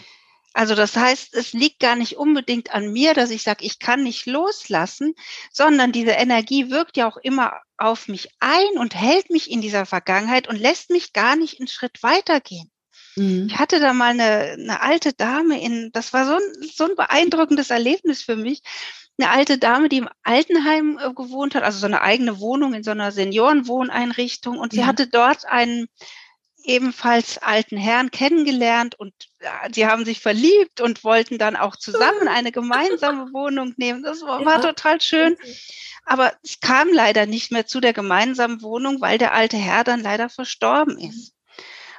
Also das heißt, es liegt gar nicht unbedingt an mir, dass ich sage, ich kann nicht loslassen, sondern diese Energie wirkt ja auch immer auf mich ein und hält mich in dieser Vergangenheit und lässt mich gar nicht einen Schritt weitergehen. Mhm. Ich hatte da mal eine, eine alte Dame in, das war so ein, so ein beeindruckendes Erlebnis für mich eine alte Dame, die im Altenheim äh, gewohnt hat, also so eine eigene Wohnung in so einer Seniorenwohneinrichtung. Und sie ja. hatte dort einen ebenfalls alten Herrn kennengelernt und ja, sie haben sich verliebt und wollten dann auch zusammen eine gemeinsame Wohnung nehmen. Das war, war total schön. Aber es kam leider nicht mehr zu der gemeinsamen Wohnung, weil der alte Herr dann leider verstorben ist.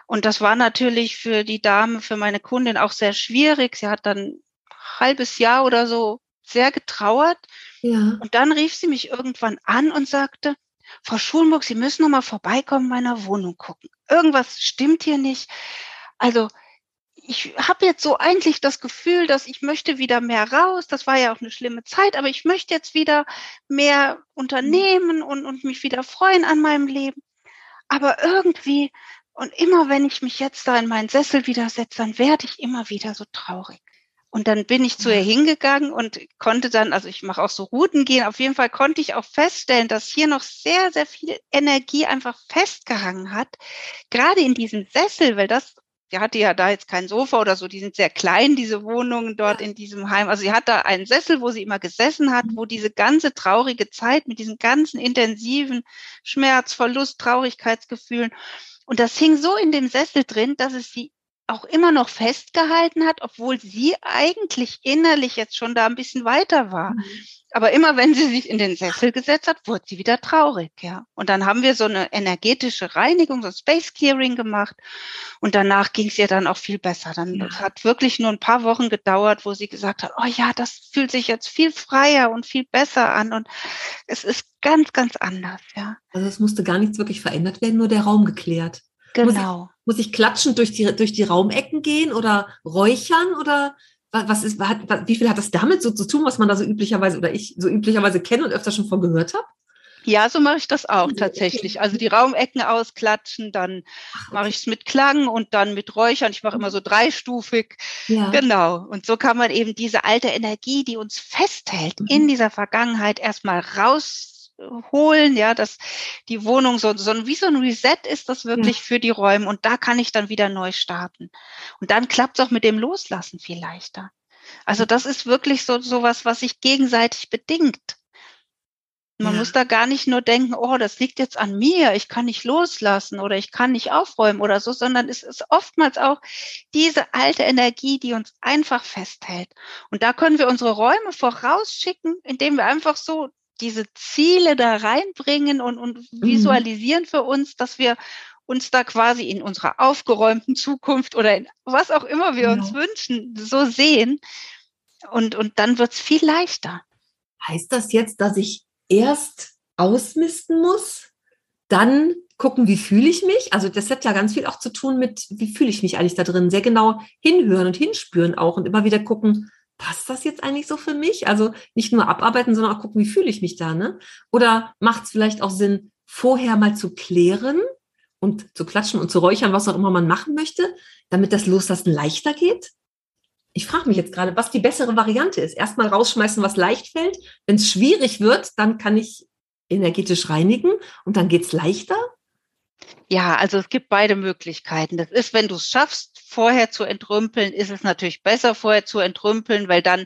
Und das war natürlich für die Dame, für meine Kundin auch sehr schwierig. Sie hat dann ein halbes Jahr oder so sehr getrauert. Ja. Und dann rief sie mich irgendwann an und sagte, Frau Schulenburg, Sie müssen noch mal vorbeikommen, in meiner Wohnung gucken. Irgendwas stimmt hier nicht. Also ich habe jetzt so eigentlich das Gefühl, dass ich möchte wieder mehr raus. Das war ja auch eine schlimme Zeit, aber ich möchte jetzt wieder mehr unternehmen und, und mich wieder freuen an meinem Leben. Aber irgendwie, und immer wenn ich mich jetzt da in meinen Sessel wieder setze, dann werde ich immer wieder so traurig. Und dann bin ich zu ihr hingegangen und konnte dann, also ich mache auch so Routen gehen, auf jeden Fall konnte ich auch feststellen, dass hier noch sehr, sehr viel Energie einfach festgehangen hat. Gerade in diesem Sessel, weil das, sie hatte ja da jetzt kein Sofa oder so, die sind sehr klein, diese Wohnungen dort in diesem Heim. Also sie hat da einen Sessel, wo sie immer gesessen hat, wo diese ganze traurige Zeit mit diesen ganzen intensiven Schmerz, Verlust, Traurigkeitsgefühlen und das hing so in dem Sessel drin, dass es sie auch immer noch festgehalten hat, obwohl sie eigentlich innerlich jetzt schon da ein bisschen weiter war. Mhm. Aber immer wenn sie sich in den Sessel gesetzt hat, wurde sie wieder traurig, ja. Und dann haben wir so eine energetische Reinigung, so ein Space Clearing gemacht. Und danach ging es ihr dann auch viel besser. Dann ja. hat wirklich nur ein paar Wochen gedauert, wo sie gesagt hat, oh ja, das fühlt sich jetzt viel freier und viel besser an. Und es ist ganz, ganz anders, ja. Also es musste gar nichts wirklich verändert werden, nur der Raum geklärt. Genau. Muss ich, muss ich klatschend durch die, durch die Raumecken gehen oder räuchern oder was ist, hat, wie viel hat das damit so zu tun, was man da so üblicherweise oder ich so üblicherweise kenne und öfter schon von gehört habe? Ja, so mache ich das auch tatsächlich. Also die Raumecken ausklatschen, dann mache ich es mit Klang und dann mit Räuchern. Ich mache immer so dreistufig. Ja. Genau. Und so kann man eben diese alte Energie, die uns festhält mhm. in dieser Vergangenheit, erstmal raus holen, ja, dass die Wohnung so, so wie so ein Reset ist das wirklich für die Räume und da kann ich dann wieder neu starten. Und dann klappt es auch mit dem Loslassen viel leichter. Also das ist wirklich so sowas, was sich gegenseitig bedingt. Man ja. muss da gar nicht nur denken, oh, das liegt jetzt an mir, ich kann nicht loslassen oder ich kann nicht aufräumen oder so, sondern es ist oftmals auch diese alte Energie, die uns einfach festhält. Und da können wir unsere Räume vorausschicken, indem wir einfach so diese Ziele da reinbringen und, und mhm. visualisieren für uns, dass wir uns da quasi in unserer aufgeräumten Zukunft oder in was auch immer wir ja. uns wünschen, so sehen. Und, und dann wird's viel leichter. Heißt das jetzt, dass ich erst ausmisten muss, dann gucken, wie fühle ich mich? Also das hat ja ganz viel auch zu tun mit, wie fühle ich mich eigentlich da drin? Sehr genau hinhören und hinspüren auch und immer wieder gucken, passt das jetzt eigentlich so für mich? Also nicht nur abarbeiten, sondern auch gucken, wie fühle ich mich da, ne? Oder macht es vielleicht auch Sinn, vorher mal zu klären und zu klatschen und zu räuchern, was auch immer man machen möchte, damit das Loslassen leichter geht? Ich frage mich jetzt gerade, was die bessere Variante ist. Erstmal rausschmeißen, was leicht fällt. Wenn es schwierig wird, dann kann ich energetisch reinigen und dann geht es leichter. Ja, also es gibt beide Möglichkeiten. Das ist, wenn du es schaffst, vorher zu entrümpeln, ist es natürlich besser, vorher zu entrümpeln, weil dann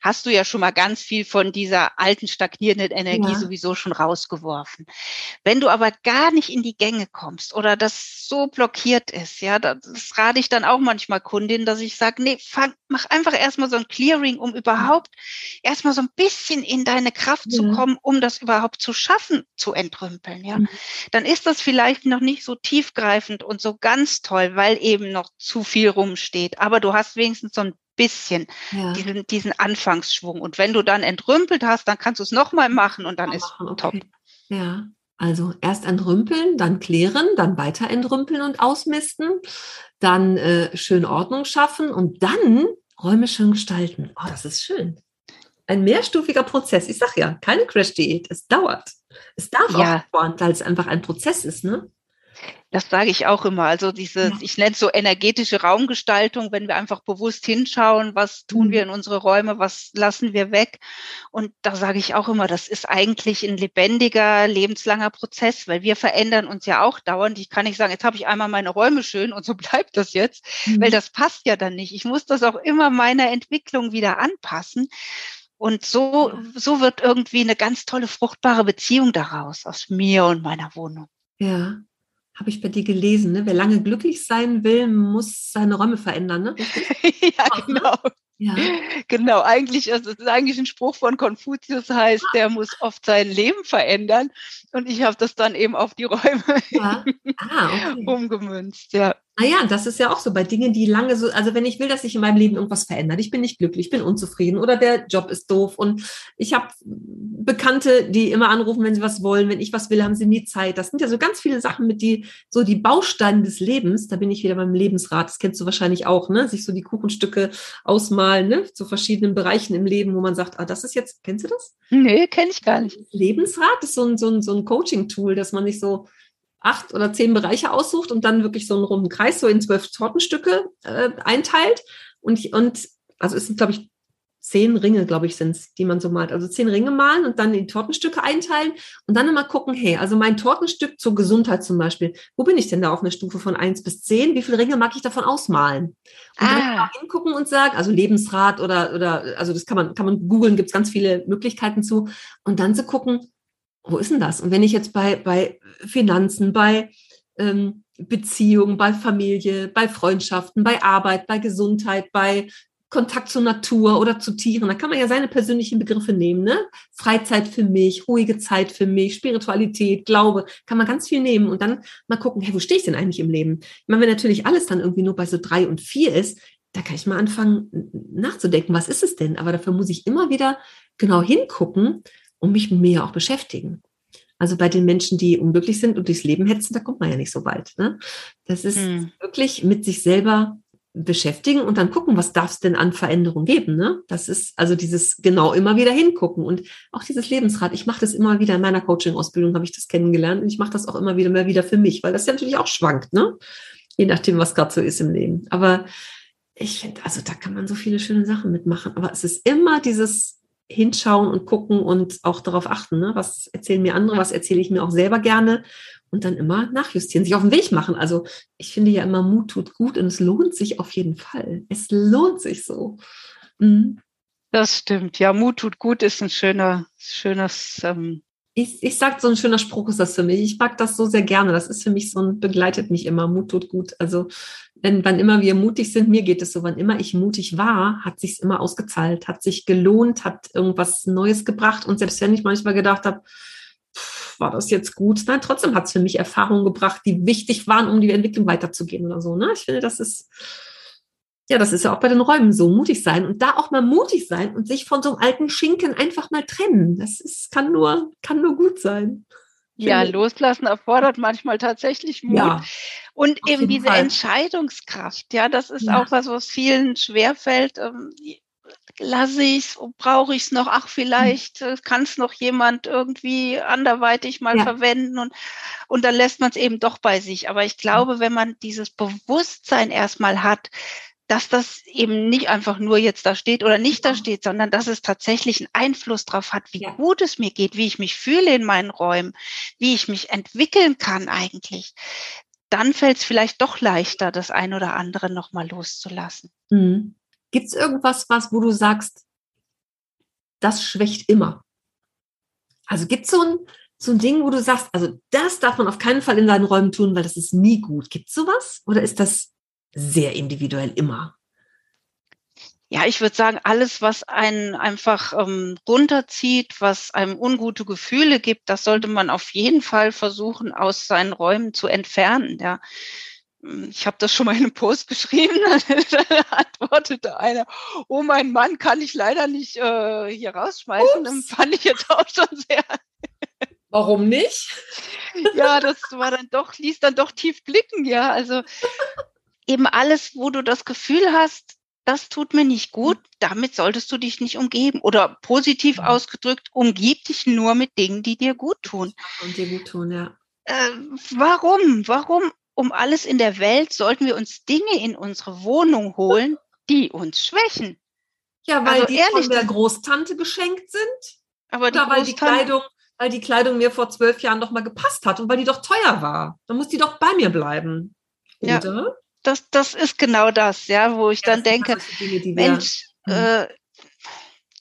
hast du ja schon mal ganz viel von dieser alten stagnierenden Energie ja. sowieso schon rausgeworfen. Wenn du aber gar nicht in die Gänge kommst oder das so blockiert ist, ja, das rate ich dann auch manchmal Kundinnen, dass ich sage, nee, fang, mach einfach erstmal so ein Clearing, um überhaupt erstmal so ein bisschen in deine Kraft ja. zu kommen, um das überhaupt zu schaffen, zu entrümpeln, ja. Mhm. Dann ist das vielleicht noch nicht so tiefgreifend und so ganz toll, weil eben noch zu viel rumsteht. Aber du hast wenigstens so ein bisschen ja. diesen, diesen Anfangsschwung. Und wenn du dann entrümpelt hast, dann kannst du es nochmal machen und dann ist okay. top. Ja. Also erst entrümpeln, dann klären, dann weiter entrümpeln und ausmisten, dann äh, schön Ordnung schaffen und dann Räume schön gestalten. Oh, das ist schön. Ein mehrstufiger Prozess. Ich sag ja, keine Crash-Diät. Es dauert. Es darf ja. auch dauern, weil es einfach ein Prozess ist, ne? Das sage ich auch immer. Also diese, ja. ich nenne es so energetische Raumgestaltung, wenn wir einfach bewusst hinschauen, was tun mhm. wir in unsere Räume, was lassen wir weg. Und da sage ich auch immer, das ist eigentlich ein lebendiger, lebenslanger Prozess, weil wir verändern uns ja auch dauernd. Ich kann nicht sagen, jetzt habe ich einmal meine Räume schön und so bleibt das jetzt, mhm. weil das passt ja dann nicht. Ich muss das auch immer meiner Entwicklung wieder anpassen. Und so, so wird irgendwie eine ganz tolle, fruchtbare Beziehung daraus, aus mir und meiner Wohnung. Ja, habe ich bei dir gelesen, ne? Wer lange glücklich sein will, muss seine Räume verändern, ne? ja, genau. Ja. Genau, eigentlich, also das ist eigentlich ein Spruch von Konfuzius, heißt, der muss oft sein Leben verändern. Und ich habe das dann eben auf die Räume ja. ah, okay. umgemünzt, ja. Naja, das ist ja auch so bei Dingen, die lange so, also wenn ich will, dass sich in meinem Leben irgendwas verändert, ich bin nicht glücklich, ich bin unzufrieden oder der Job ist doof und ich habe Bekannte, die immer anrufen, wenn sie was wollen, wenn ich was will, haben sie nie Zeit. Das sind ja so ganz viele Sachen mit die, so die Bausteine des Lebens, da bin ich wieder beim Lebensrat, das kennst du wahrscheinlich auch, ne, sich so die Kuchenstücke ausmalen, ne, zu verschiedenen Bereichen im Leben, wo man sagt, ah, das ist jetzt, kennst du das? Nee, kenne ich gar nicht. Lebensrat ist so ein, so ein, so ein Coaching-Tool, dass man sich so acht oder zehn Bereiche aussucht und dann wirklich so einen runden Kreis so in zwölf Tortenstücke äh, einteilt. Und, und also es sind, glaube ich, zehn Ringe, glaube ich, sind es, die man so malt. Also zehn Ringe malen und dann die Tortenstücke einteilen und dann immer gucken, hey, also mein Tortenstück zur Gesundheit zum Beispiel, wo bin ich denn da auf einer Stufe von eins bis zehn? Wie viele Ringe mag ich davon ausmalen? Und ah. dann hingucken und sagen, also Lebensrat oder, oder, also das kann man, kann man googeln, gibt es ganz viele Möglichkeiten zu. Und dann zu gucken, wo ist denn das? Und wenn ich jetzt bei, bei Finanzen, bei ähm, Beziehungen, bei Familie, bei Freundschaften, bei Arbeit, bei Gesundheit, bei Kontakt zur Natur oder zu Tieren, da kann man ja seine persönlichen Begriffe nehmen, ne? Freizeit für mich, ruhige Zeit für mich, Spiritualität, Glaube, kann man ganz viel nehmen und dann mal gucken, hey, wo stehe ich denn eigentlich im Leben? Ich meine, wenn natürlich alles dann irgendwie nur bei so drei und vier ist, da kann ich mal anfangen nachzudenken, was ist es denn? Aber dafür muss ich immer wieder genau hingucken und mich ja auch beschäftigen. Also bei den Menschen, die unglücklich sind und durchs Leben hetzen, da kommt man ja nicht so weit. Ne? Das ist hm. wirklich mit sich selber beschäftigen und dann gucken, was darf es denn an Veränderung geben. Ne? Das ist also dieses genau immer wieder hingucken und auch dieses Lebensrad. Ich mache das immer wieder in meiner Coaching-Ausbildung, habe ich das kennengelernt und ich mache das auch immer wieder mal wieder für mich, weil das ja natürlich auch schwankt, ne? je nachdem, was gerade so ist im Leben. Aber ich finde, also da kann man so viele schöne Sachen mitmachen. Aber es ist immer dieses hinschauen und gucken und auch darauf achten, ne? was erzählen mir andere, was erzähle ich mir auch selber gerne und dann immer nachjustieren, sich auf den Weg machen. Also ich finde ja immer, Mut tut gut und es lohnt sich auf jeden Fall. Es lohnt sich so. Mhm. Das stimmt. Ja, Mut tut gut ist ein schöner, schönes ähm, ich, ich sag, so ein schöner Spruch ist das für mich. Ich mag das so sehr gerne. Das ist für mich so ein, begleitet mich immer. Mut tut gut. Also, wenn, wann immer wir mutig sind, mir geht es so, wann immer ich mutig war, hat sich's immer ausgezahlt, hat sich gelohnt, hat irgendwas Neues gebracht. Und selbst wenn ich manchmal gedacht habe, war das jetzt gut? Nein, trotzdem hat es für mich Erfahrungen gebracht, die wichtig waren, um die Entwicklung weiterzugehen oder so. Ne? Ich finde, das ist, ja, das ist ja auch bei den Räumen so, mutig sein und da auch mal mutig sein und sich von so einem alten Schinken einfach mal trennen. Das ist, kann nur, kann nur gut sein. Ja, loslassen erfordert manchmal tatsächlich Mut. Ja, und eben diese Fall. Entscheidungskraft. Ja, das ist ja. auch was, was vielen schwerfällt. Ähm, lasse ich es, brauche ich es noch, ach, vielleicht hm. kann es noch jemand irgendwie anderweitig mal ja. verwenden und, und dann lässt man es eben doch bei sich. Aber ich glaube, wenn man dieses Bewusstsein erstmal hat, dass das eben nicht einfach nur jetzt da steht oder nicht da steht, sondern dass es tatsächlich einen Einfluss darauf hat, wie ja. gut es mir geht, wie ich mich fühle in meinen Räumen, wie ich mich entwickeln kann eigentlich, dann fällt es vielleicht doch leichter, das ein oder andere nochmal loszulassen. Mhm. Gibt es irgendwas, was, wo du sagst, das schwächt immer? Also gibt es so ein, so ein Ding, wo du sagst, also das darf man auf keinen Fall in deinen Räumen tun, weil das ist nie gut. Gibt es sowas? Oder ist das sehr individuell immer. Ja, ich würde sagen, alles, was einen einfach ähm, runterzieht, was einem ungute Gefühle gibt, das sollte man auf jeden Fall versuchen, aus seinen Räumen zu entfernen. Ja. Hm, ich habe das schon mal in einem Post geschrieben, da antwortete einer, oh mein Mann kann ich leider nicht äh, hier rausschmeißen. Ups. Das fand ich jetzt auch schon sehr. Warum nicht? ja, das war dann doch, ließ dann doch tief blicken, ja. Also eben alles, wo du das Gefühl hast, das tut mir nicht gut, damit solltest du dich nicht umgeben. Oder positiv ja. ausgedrückt, umgib dich nur mit Dingen, die dir gut tun. Und dir gut tun, ja. Äh, warum? Warum um alles in der Welt sollten wir uns Dinge in unsere Wohnung holen, die uns schwächen? Ja, weil also die ehrlich, von der Großtante geschenkt sind. Aber die Oder weil die Kleidung, weil die Kleidung mir vor zwölf Jahren noch mal gepasst hat und weil die doch teuer war. Dann muss die doch bei mir bleiben. Oder? Ja das, das ist genau das, ja, wo ich ja, dann denke, Dinge, Mensch, wir, mhm. äh,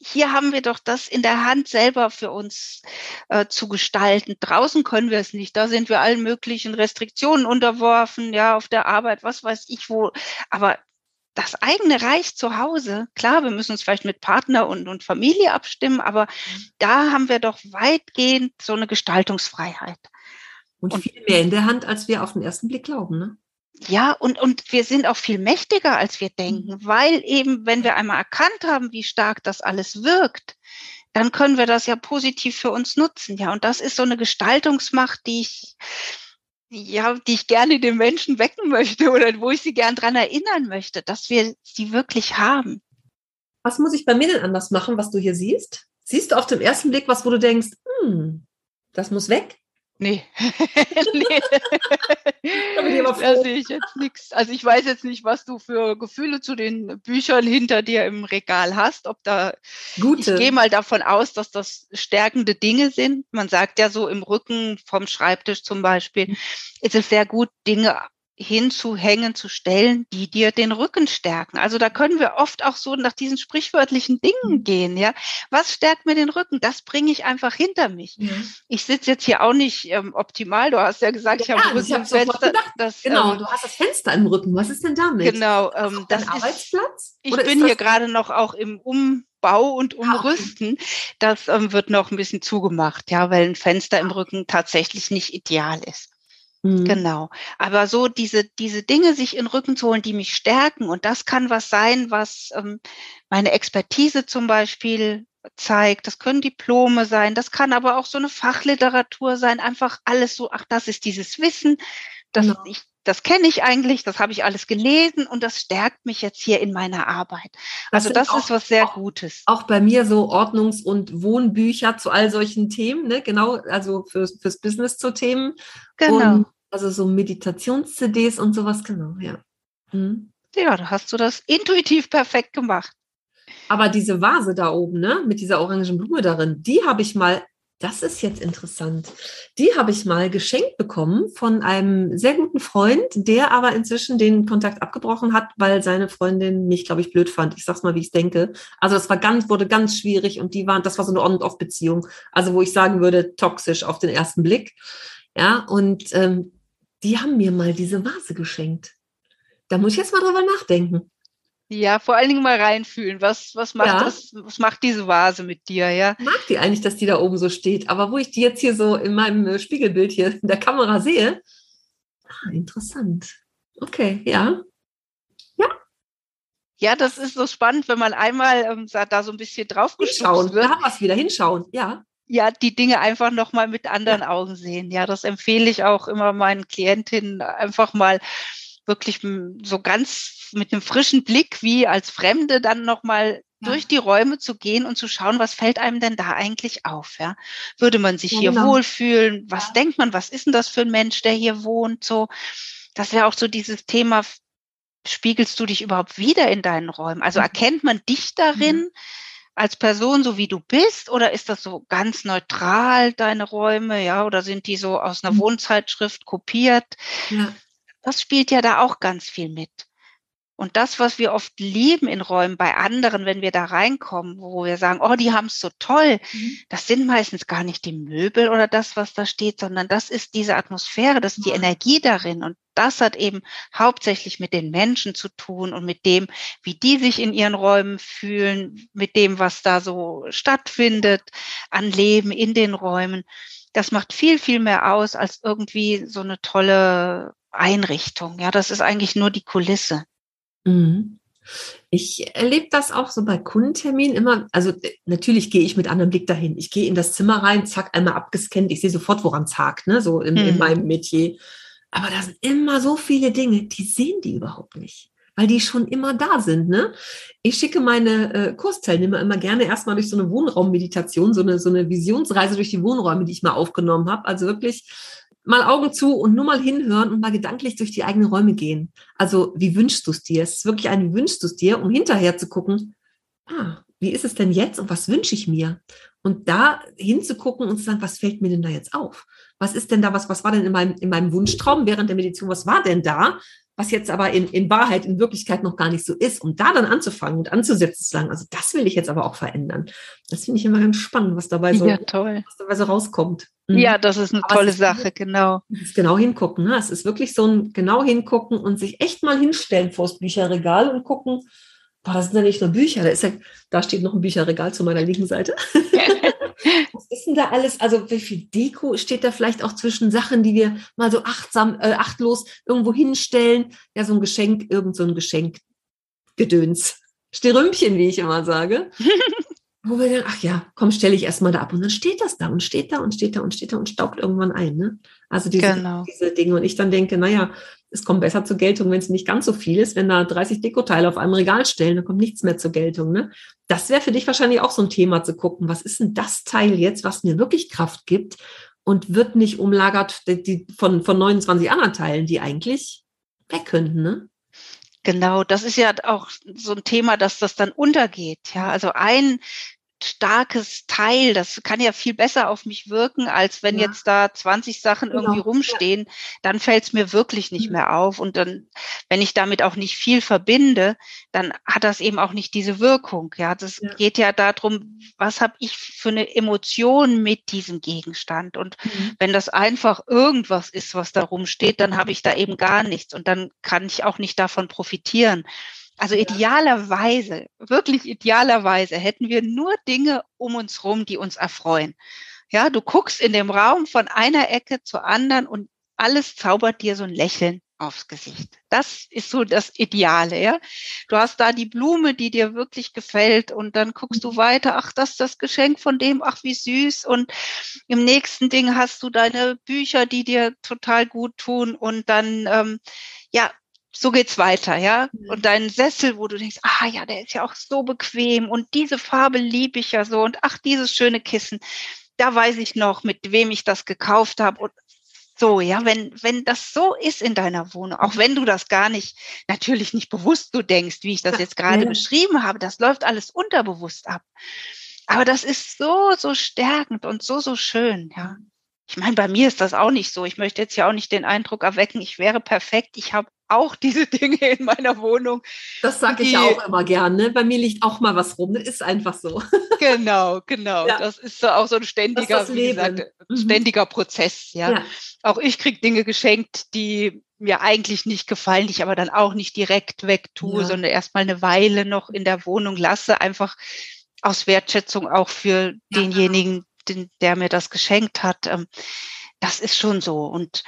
hier haben wir doch das in der Hand selber für uns äh, zu gestalten. Draußen können wir es nicht. Da sind wir allen möglichen Restriktionen unterworfen, ja, auf der Arbeit, was weiß ich wo. Aber das eigene Reich zu Hause, klar, wir müssen uns vielleicht mit Partner und, und Familie abstimmen, aber mhm. da haben wir doch weitgehend so eine Gestaltungsfreiheit. Und, und viel mehr in der Hand, als wir auf den ersten Blick glauben, ne? Ja, und, und wir sind auch viel mächtiger, als wir denken, mhm. weil eben, wenn wir einmal erkannt haben, wie stark das alles wirkt, dann können wir das ja positiv für uns nutzen. Ja, und das ist so eine Gestaltungsmacht, die ich, ja, die ich gerne den Menschen wecken möchte oder wo ich sie gern dran erinnern möchte, dass wir sie wirklich haben. Was muss ich bei mir denn anders machen, was du hier siehst? Siehst du auf dem ersten Blick was, wo du denkst, hm, das muss weg? Nee. nee. da sehe ich jetzt nichts. Also ich weiß jetzt nicht, was du für Gefühle zu den Büchern hinter dir im Regal hast. Ob da Gute. Ich gehe mal davon aus, dass das stärkende Dinge sind. Man sagt ja so im Rücken vom Schreibtisch zum Beispiel, ist es sehr gut, Dinge hinzuhängen, zu stellen, die dir den Rücken stärken. Also da können wir oft auch so nach diesen sprichwörtlichen Dingen mhm. gehen, ja. Was stärkt mir den Rücken? Das bringe ich einfach hinter mich. Mhm. Ich sitze jetzt hier auch nicht ähm, optimal. Du hast ja gesagt, ja, ich habe Rücken im Fenster. Das, genau, ähm, du hast das Fenster im Rücken. Was ist denn damit? Genau, ähm, das ist Arbeitsplatz. Ich bin hier gerade noch auch im Umbau und Umrüsten. Das ähm, wird noch ein bisschen zugemacht, ja, weil ein Fenster im Rücken tatsächlich nicht ideal ist. Mhm. Genau. Aber so diese, diese Dinge sich in den Rücken zu holen, die mich stärken. Und das kann was sein, was ähm, meine Expertise zum Beispiel zeigt. Das können Diplome sein. Das kann aber auch so eine Fachliteratur sein. Einfach alles so, ach, das ist dieses Wissen. Das, genau. ich, das kenne ich eigentlich, das habe ich alles gelesen und das stärkt mich jetzt hier in meiner Arbeit. Also das, das auch, ist was sehr auch, Gutes. Auch bei mir so Ordnungs- und Wohnbücher zu all solchen Themen, ne? genau, also fürs, fürs Business zu Themen. Genau. Und also so Meditations-CDs und sowas, genau, ja. Mhm. Ja, da hast du das intuitiv perfekt gemacht. Aber diese Vase da oben, ne, mit dieser orangen Blume darin, die habe ich mal das ist jetzt interessant. Die habe ich mal geschenkt bekommen von einem sehr guten Freund, der aber inzwischen den Kontakt abgebrochen hat, weil seine Freundin mich, glaube ich, blöd fand. Ich sag's mal, wie ich denke. Also das war ganz, wurde ganz schwierig und die waren, das war so eine On-Off-Beziehung. Also wo ich sagen würde, toxisch auf den ersten Blick. Ja, und ähm, die haben mir mal diese Vase geschenkt. Da muss ich jetzt mal drüber nachdenken. Ja, vor allen Dingen mal reinfühlen. Was, was macht ja. das, was macht diese Vase mit dir, ja? Ich mag die eigentlich, dass die da oben so steht. Aber wo ich die jetzt hier so in meinem äh, Spiegelbild hier in der Kamera sehe, ah, interessant. Okay, ja. Ja. Ja, das ist so spannend, wenn man einmal ähm, da so ein bisschen drauf hinschauen. wird. Da haben wir es wieder, hinschauen, ja. Ja, die Dinge einfach nochmal mit anderen ja. Augen sehen. Ja, das empfehle ich auch immer meinen Klientinnen einfach mal wirklich so ganz mit einem frischen Blick wie als Fremde dann nochmal ja. durch die Räume zu gehen und zu schauen, was fällt einem denn da eigentlich auf? Ja? Würde man sich ja, hier genau. wohlfühlen? Was ja. denkt man, was ist denn das für ein Mensch, der hier wohnt? So, das wäre auch so dieses Thema spiegelst du dich überhaupt wieder in deinen Räumen? Also mhm. erkennt man dich darin mhm. Als Person, so wie du bist, oder ist das so ganz neutral, deine Räume, ja, oder sind die so aus einer mhm. Wohnzeitschrift kopiert? Ja. Das spielt ja da auch ganz viel mit. Und das, was wir oft lieben in Räumen bei anderen, wenn wir da reinkommen, wo wir sagen, oh, die haben es so toll, mhm. das sind meistens gar nicht die Möbel oder das, was da steht, sondern das ist diese Atmosphäre, das ist die Energie darin. Und das hat eben hauptsächlich mit den Menschen zu tun und mit dem, wie die sich in ihren Räumen fühlen, mit dem, was da so stattfindet an Leben in den Räumen. Das macht viel, viel mehr aus als irgendwie so eine tolle Einrichtung. Ja, das ist eigentlich nur die Kulisse. Mhm. Ich erlebe das auch so bei Kundenterminen immer. Also natürlich gehe ich mit anderem Blick dahin. Ich gehe in das Zimmer rein, zack, einmal abgescannt. Ich sehe sofort, woran es hakt, ne? so in, mhm. in meinem Metier. Aber da sind immer so viele Dinge, die sehen die überhaupt nicht weil die schon immer da sind. Ne? Ich schicke meine äh, Kursteilnehmer immer gerne erstmal durch so eine Wohnraummeditation, so eine, so eine Visionsreise durch die Wohnräume, die ich mal aufgenommen habe. Also wirklich mal Augen zu und nur mal hinhören und mal gedanklich durch die eigenen Räume gehen. Also, wie wünschst du es dir? Es ist wirklich ein, wie wünschst du es dir, um hinterher zu gucken, ah, wie ist es denn jetzt und was wünsche ich mir? Und da hinzugucken und zu sagen, was fällt mir denn da jetzt auf? Was ist denn da, was, was war denn in meinem, in meinem Wunschtraum während der Meditation, was war denn da? Was jetzt aber in, in Wahrheit, in Wirklichkeit noch gar nicht so ist, um da dann anzufangen und anzusetzen, zu sagen, also das will ich jetzt aber auch verändern. Das finde ich immer ganz spannend, was dabei so, ja, toll. Was dabei so rauskommt. Mhm. Ja, das ist eine aber tolle ist, Sache, genau. Genau hingucken. Ne? Es ist wirklich so ein genau hingucken und sich echt mal hinstellen vor das Bücherregal und gucken, boah, das sind ja nicht nur Bücher, da, ist ja, da steht noch ein Bücherregal zu meiner linken Seite. Was ist denn da alles? Also wie viel Deko steht da vielleicht auch zwischen Sachen, die wir mal so achtsam, äh, achtlos irgendwo hinstellen? Ja, so ein Geschenk, irgend so ein Geschenkgedöns. Sterümpchen, wie ich immer sage. wo wir dann, ach ja, komm, stelle ich erstmal da ab. Und dann steht das da und steht da und steht da und steht da und staubt irgendwann ein. Ne? Also diese, genau. diese Dinge. Und ich dann denke, naja, es kommt besser zur Geltung, wenn es nicht ganz so viel ist. Wenn da 30 Dekoteile auf einem Regal stellen, dann kommt nichts mehr zur Geltung. Ne? Das wäre für dich wahrscheinlich auch so ein Thema zu gucken. Was ist denn das Teil jetzt, was mir wirklich Kraft gibt und wird nicht umlagert die, von, von 29 anderen Teilen, die eigentlich weg könnten, ne? Genau, das ist ja auch so ein Thema, dass das dann untergeht. Ja, also ein starkes Teil. Das kann ja viel besser auf mich wirken, als wenn ja. jetzt da 20 Sachen genau. irgendwie rumstehen. Dann fällt es mir wirklich nicht mhm. mehr auf. Und dann, wenn ich damit auch nicht viel verbinde, dann hat das eben auch nicht diese Wirkung. Ja, das ja. geht ja darum, was habe ich für eine Emotion mit diesem Gegenstand. Und mhm. wenn das einfach irgendwas ist, was da rumsteht, dann habe ich da eben gar nichts. Und dann kann ich auch nicht davon profitieren. Also idealerweise, wirklich idealerweise hätten wir nur Dinge um uns rum, die uns erfreuen. Ja, du guckst in dem Raum von einer Ecke zur anderen und alles zaubert dir so ein Lächeln aufs Gesicht. Das ist so das Ideale, ja. Du hast da die Blume, die dir wirklich gefällt und dann guckst du mhm. weiter, ach, das ist das Geschenk von dem, ach, wie süß und im nächsten Ding hast du deine Bücher, die dir total gut tun und dann, ähm, ja, so geht's weiter, ja. Mhm. Und dein Sessel, wo du denkst, ah ja, der ist ja auch so bequem und diese Farbe liebe ich ja so und ach, dieses schöne Kissen, da weiß ich noch, mit wem ich das gekauft habe und so, ja, wenn, wenn das so ist in deiner Wohnung, auch wenn du das gar nicht, natürlich nicht bewusst du denkst, wie ich das jetzt gerade ja. beschrieben habe, das läuft alles unterbewusst ab. Aber das ist so, so stärkend und so, so schön, ja. Ich meine, bei mir ist das auch nicht so. Ich möchte jetzt ja auch nicht den Eindruck erwecken, ich wäre perfekt. Ich habe auch diese Dinge in meiner Wohnung. Das sage ich ja auch immer gerne. Bei mir liegt auch mal was rum. Das ist einfach so. Genau, genau. Ja. Das ist so auch so ein ständiger, wie gesagt, mhm. ständiger Prozess. Ja. ja. Auch ich kriege Dinge geschenkt, die mir eigentlich nicht gefallen, die ich aber dann auch nicht direkt wegtue, ja. sondern erstmal eine Weile noch in der Wohnung lasse, einfach aus Wertschätzung auch für denjenigen, den, der mir das geschenkt hat. Ähm, das ist schon so. Und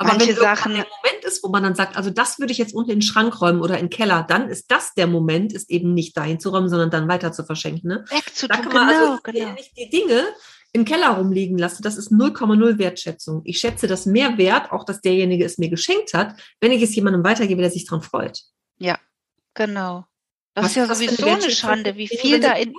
aber Manche wenn Sachen der Moment ist, wo man dann sagt, also das würde ich jetzt unten in den Schrank räumen oder in den Keller, dann ist das der Moment, ist eben nicht dahin zu räumen, sondern dann weiter zu verschenken. Ne? Wegzutun, da kann man also genau, also genau. nicht die Dinge im Keller rumliegen lasse, das ist 0,0 Wertschätzung. Ich schätze das mehr wert, auch dass derjenige es mir geschenkt hat, wenn ich es jemandem weitergebe, der sich daran freut. Ja, genau. Das was, ist ja sowieso eine Schande, wie viel da in,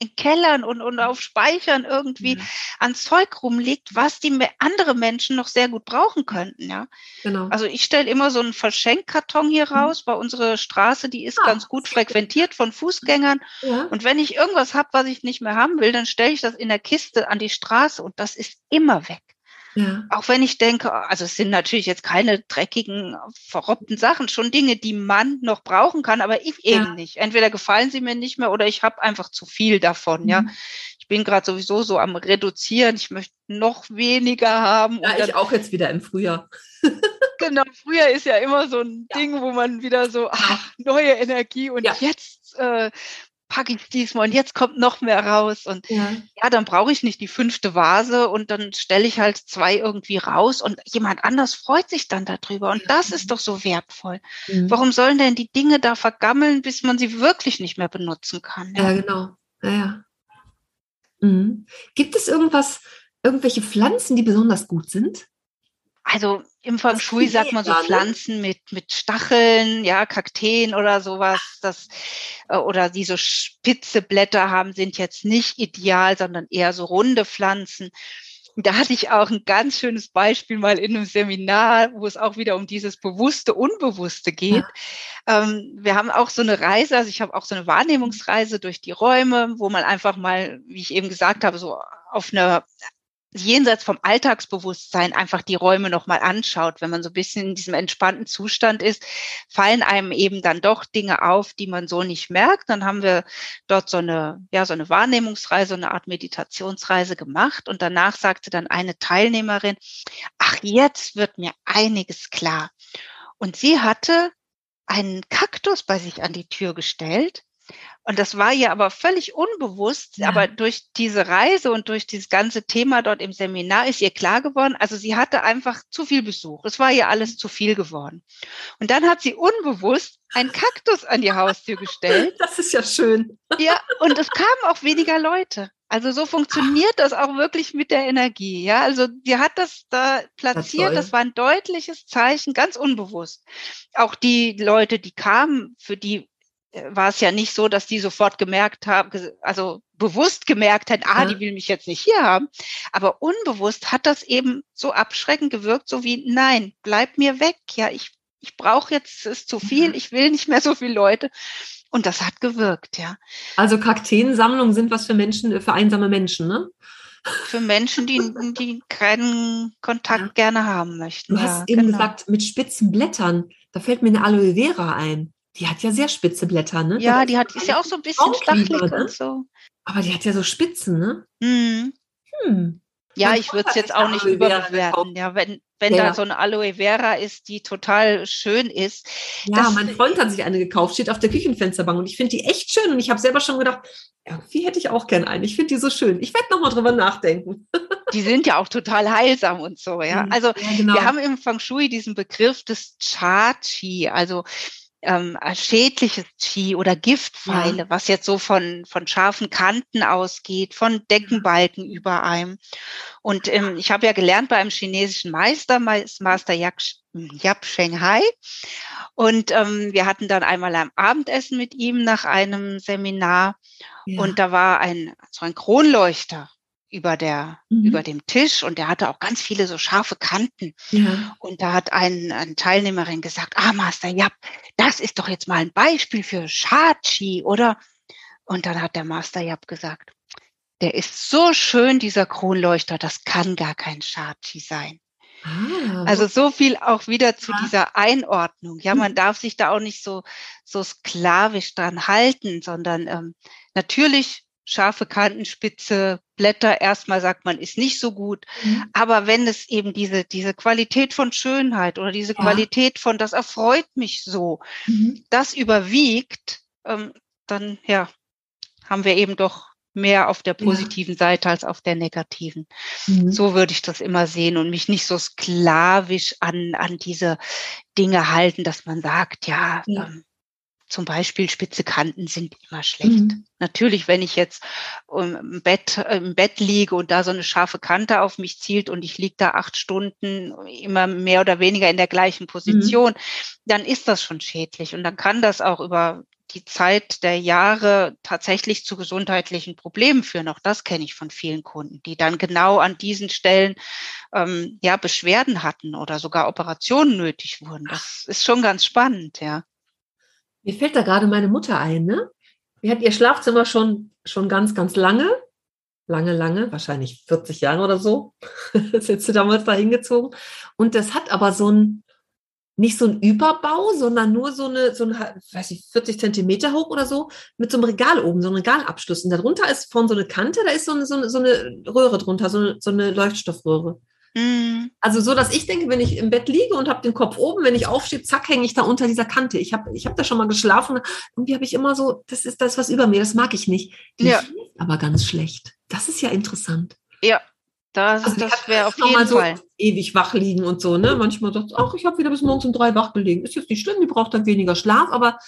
in Kellern und, und auf Speichern irgendwie ja. an Zeug rumliegt, was die andere Menschen noch sehr gut brauchen könnten, ja. Genau. Also ich stelle immer so einen Verschenkkarton hier mhm. raus, weil unsere Straße, die ist ah, ganz gut frequentiert von Fußgängern. Ja. Und wenn ich irgendwas habe, was ich nicht mehr haben will, dann stelle ich das in der Kiste an die Straße und das ist immer weg. Ja. Auch wenn ich denke, also es sind natürlich jetzt keine dreckigen, verrobbten Sachen, schon Dinge, die man noch brauchen kann, aber ich eben ja. nicht. Entweder gefallen sie mir nicht mehr oder ich habe einfach zu viel davon. Mhm. Ja, ich bin gerade sowieso so am reduzieren. Ich möchte noch weniger haben. Ja, ich auch jetzt wieder im Frühjahr. genau, früher ist ja immer so ein ja. Ding, wo man wieder so, ach, neue Energie und jetzt äh, packe ich diesmal und jetzt kommt noch mehr raus. Und ja, ja dann brauche ich nicht die fünfte Vase und dann stelle ich halt zwei irgendwie raus und jemand anders freut sich dann darüber. Und das ist doch so wertvoll. Mhm. Warum sollen denn die Dinge da vergammeln, bis man sie wirklich nicht mehr benutzen kann? Ja, ja genau. Ja, ja. Mhm. Gibt es irgendwas, irgendwelche Pflanzen, die besonders gut sind? Also im Feng Shui sagt man so Pflanzen mit, mit Stacheln, ja, Kakteen oder sowas, das, äh, oder die so spitze Blätter haben, sind jetzt nicht ideal, sondern eher so runde Pflanzen. Da hatte ich auch ein ganz schönes Beispiel mal in einem Seminar, wo es auch wieder um dieses bewusste, unbewusste geht. Ja. Ähm, wir haben auch so eine Reise, also ich habe auch so eine Wahrnehmungsreise durch die Räume, wo man einfach mal, wie ich eben gesagt habe, so auf einer jenseits vom Alltagsbewusstsein einfach die Räume nochmal anschaut, wenn man so ein bisschen in diesem entspannten Zustand ist, fallen einem eben dann doch Dinge auf, die man so nicht merkt. Dann haben wir dort so eine, ja, so eine Wahrnehmungsreise, eine Art Meditationsreise gemacht. Und danach sagte dann eine Teilnehmerin, ach, jetzt wird mir einiges klar. Und sie hatte einen Kaktus bei sich an die Tür gestellt und das war ihr aber völlig unbewusst, ja. aber durch diese Reise und durch dieses ganze Thema dort im Seminar ist ihr klar geworden, also sie hatte einfach zu viel Besuch. Es war ihr alles zu viel geworden. Und dann hat sie unbewusst einen Kaktus an die Haustür gestellt. Das ist ja schön. Ja, und es kamen auch weniger Leute. Also so funktioniert das auch wirklich mit der Energie. Ja, also sie hat das da platziert. Das, das, war ein deutliches Zeichen, ganz unbewusst. Auch die Leute, die kamen, für die war es ja nicht so, dass die sofort gemerkt haben, also bewusst gemerkt hätten, ah, ja. die will mich jetzt nicht hier haben. Aber unbewusst hat das eben so abschreckend gewirkt, so wie, nein, bleib mir weg. Ja, ich, ich brauche jetzt, es ist zu viel, ich will nicht mehr so viele Leute. Und das hat gewirkt, ja. Also Kakteensammlungen sind was für Menschen, für einsame Menschen, ne? Für Menschen, die, die keinen Kontakt ja. gerne haben möchten. Du hast eben genau. gesagt, mit spitzen Blättern. Da fällt mir eine Aloe Vera ein. Die hat ja sehr spitze Blätter, ne? Ja, die hat, ist ja auch so ein bisschen stachelig ne? und so. Aber die hat ja so Spitzen, ne? Mhm. Hm. Ja, ich würde es jetzt auch nicht überbewerten. Ja, wenn, wenn ja. da so eine Aloe Vera ist, die total schön ist. Ja, mein Freund hat sich eine gekauft, steht auf der Küchenfensterbank und ich finde die echt schön und ich habe selber schon gedacht, irgendwie hätte ich auch gern eine. Ich finde die so schön. Ich werde nochmal drüber nachdenken. Die sind ja auch total heilsam und so, ja. Mhm. Also ja, genau. wir haben im Feng Shui diesen Begriff des Cha-Chi, also ähm, schädliches Qi oder Giftpfeile, ja. was jetzt so von, von scharfen Kanten ausgeht, von Deckenbalken über einem. Und ähm, ich habe ja gelernt bei einem chinesischen Meister, Master Yap, Yap Shanghai. Und ähm, wir hatten dann einmal ein Abendessen mit ihm nach einem Seminar. Ja. Und da war ein, so ein Kronleuchter über der mhm. über dem Tisch und der hatte auch ganz viele so scharfe Kanten. Ja. Und da hat ein, eine Teilnehmerin gesagt, ah Master Yap, das ist doch jetzt mal ein Beispiel für Shachi, oder? Und dann hat der Master Yap gesagt, der ist so schön, dieser Kronleuchter, das kann gar kein Shachi sein. Ah, also so viel auch wieder zu ja. dieser Einordnung. Ja, man darf sich da auch nicht so, so sklavisch dran halten, sondern ähm, natürlich scharfe Kanten, spitze Blätter, erstmal sagt man, ist nicht so gut. Mhm. Aber wenn es eben diese, diese Qualität von Schönheit oder diese ja. Qualität von, das erfreut mich so, mhm. das überwiegt, ähm, dann, ja, haben wir eben doch mehr auf der positiven ja. Seite als auf der negativen. Mhm. So würde ich das immer sehen und mich nicht so sklavisch an, an diese Dinge halten, dass man sagt, ja, ja. Ähm, zum Beispiel spitze Kanten sind immer schlecht. Mhm. Natürlich, wenn ich jetzt im Bett, im Bett liege und da so eine scharfe Kante auf mich zielt und ich liege da acht Stunden immer mehr oder weniger in der gleichen Position, mhm. dann ist das schon schädlich und dann kann das auch über die Zeit der Jahre tatsächlich zu gesundheitlichen Problemen führen. Auch das kenne ich von vielen Kunden, die dann genau an diesen Stellen ähm, ja Beschwerden hatten oder sogar Operationen nötig wurden. Das ist schon ganz spannend, ja. Mir fällt da gerade meine Mutter ein, ne? Die hat ihr Schlafzimmer schon, schon ganz, ganz lange. Lange, lange, wahrscheinlich 40 Jahre oder so. das ist sie damals da hingezogen. Und das hat aber so ein, nicht so ein Überbau, sondern nur so eine, so eine, weiß ich, 40 Zentimeter hoch oder so, mit so einem Regal oben, so einem Regalabschluss. Und darunter ist vorne so eine Kante, da ist so eine, so eine, so eine Röhre drunter, so eine, so eine Leuchtstoffröhre. Mhm. Also so, dass ich denke, wenn ich im Bett liege und habe den Kopf oben, wenn ich aufstehe, zack, hänge ich da unter dieser Kante. Ich habe ich hab da schon mal geschlafen und die habe ich immer so, das ist das, was über mir, das mag ich nicht. Die ja. aber ganz schlecht. Das ist ja interessant. Ja, das, also das wäre auf jeden so Fall. Ewig wach liegen und so, ne? Manchmal sagt ach, ich habe wieder bis morgens um drei wach gelegen. Ist jetzt nicht schlimm, die braucht dann weniger Schlaf, aber,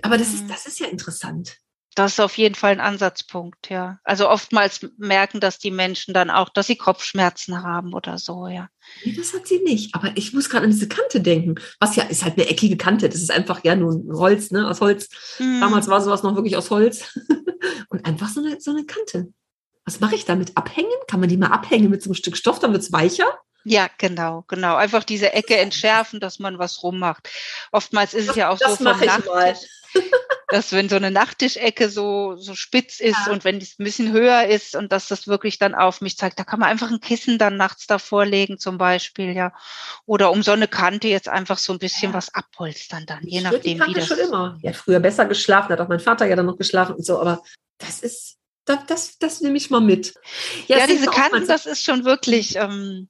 aber das, ist, mhm. das ist ja interessant. Das ist auf jeden Fall ein Ansatzpunkt, ja. Also oftmals merken das die Menschen dann auch, dass sie Kopfschmerzen haben oder so, ja. Nee, das hat sie nicht. Aber ich muss gerade an diese Kante denken. Was ja ist halt eine eckige Kante. Das ist einfach ja nur ein Holz, ne, aus Holz. Hm. Damals war sowas noch wirklich aus Holz. Und einfach so eine, so eine Kante. Was mache ich damit? Abhängen? Kann man die mal abhängen mit so einem Stück Stoff, dann wird es weicher? Ja, genau, genau. Einfach diese Ecke entschärfen, dass man was rummacht. Oftmals ist es ja auch das so vom Nachttisch, dass wenn so eine Nachttischecke so, so spitz ist ja. und wenn es ein bisschen höher ist und dass das wirklich dann auf mich zeigt, da kann man einfach ein Kissen dann nachts davor legen zum Beispiel, ja. Oder um so eine Kante jetzt einfach so ein bisschen ja. was abholstern dann, je nachdem, wie das. schon immer. Ja, früher besser geschlafen, hat auch mein Vater ja dann noch geschlafen und so, aber das ist, das, das, das nehme ich mal mit. Ja, ja diese Kanten, das ist schon wirklich, ähm,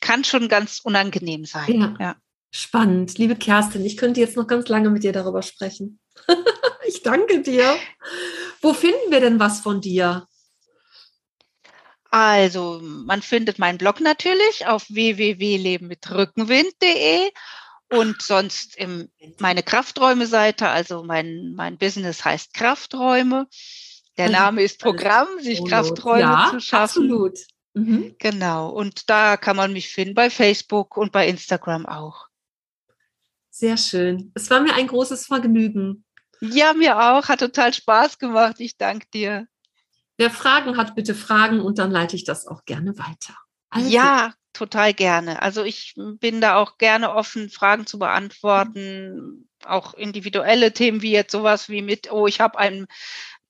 kann schon ganz unangenehm sein. Ja. ja. Spannend. Liebe Kerstin, ich könnte jetzt noch ganz lange mit dir darüber sprechen. ich danke dir. Wo finden wir denn was von dir? Also, man findet meinen Blog natürlich auf www.lebenmitrückenwind.de und sonst im, meine Krafträume-Seite, also mein, mein Business heißt Krafträume. Der Name ist Programm, sich Krafträume ja, zu schaffen. Absolut. Mhm. Genau. Und da kann man mich finden bei Facebook und bei Instagram auch. Sehr schön. Es war mir ein großes Vergnügen. Ja, mir auch. Hat total Spaß gemacht. Ich danke dir. Wer Fragen hat, bitte fragen und dann leite ich das auch gerne weiter. Also. Ja, total gerne. Also ich bin da auch gerne offen, Fragen zu beantworten, auch individuelle Themen wie jetzt sowas wie mit, oh, ich habe einen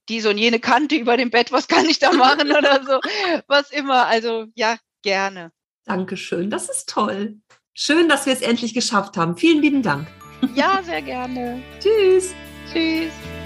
diese und jene Kante über dem Bett, was kann ich da machen oder so, was immer. Also ja, gerne. Dankeschön, das ist toll. Schön, dass wir es endlich geschafft haben. Vielen lieben Dank. Ja, sehr gerne. Tschüss. Tschüss.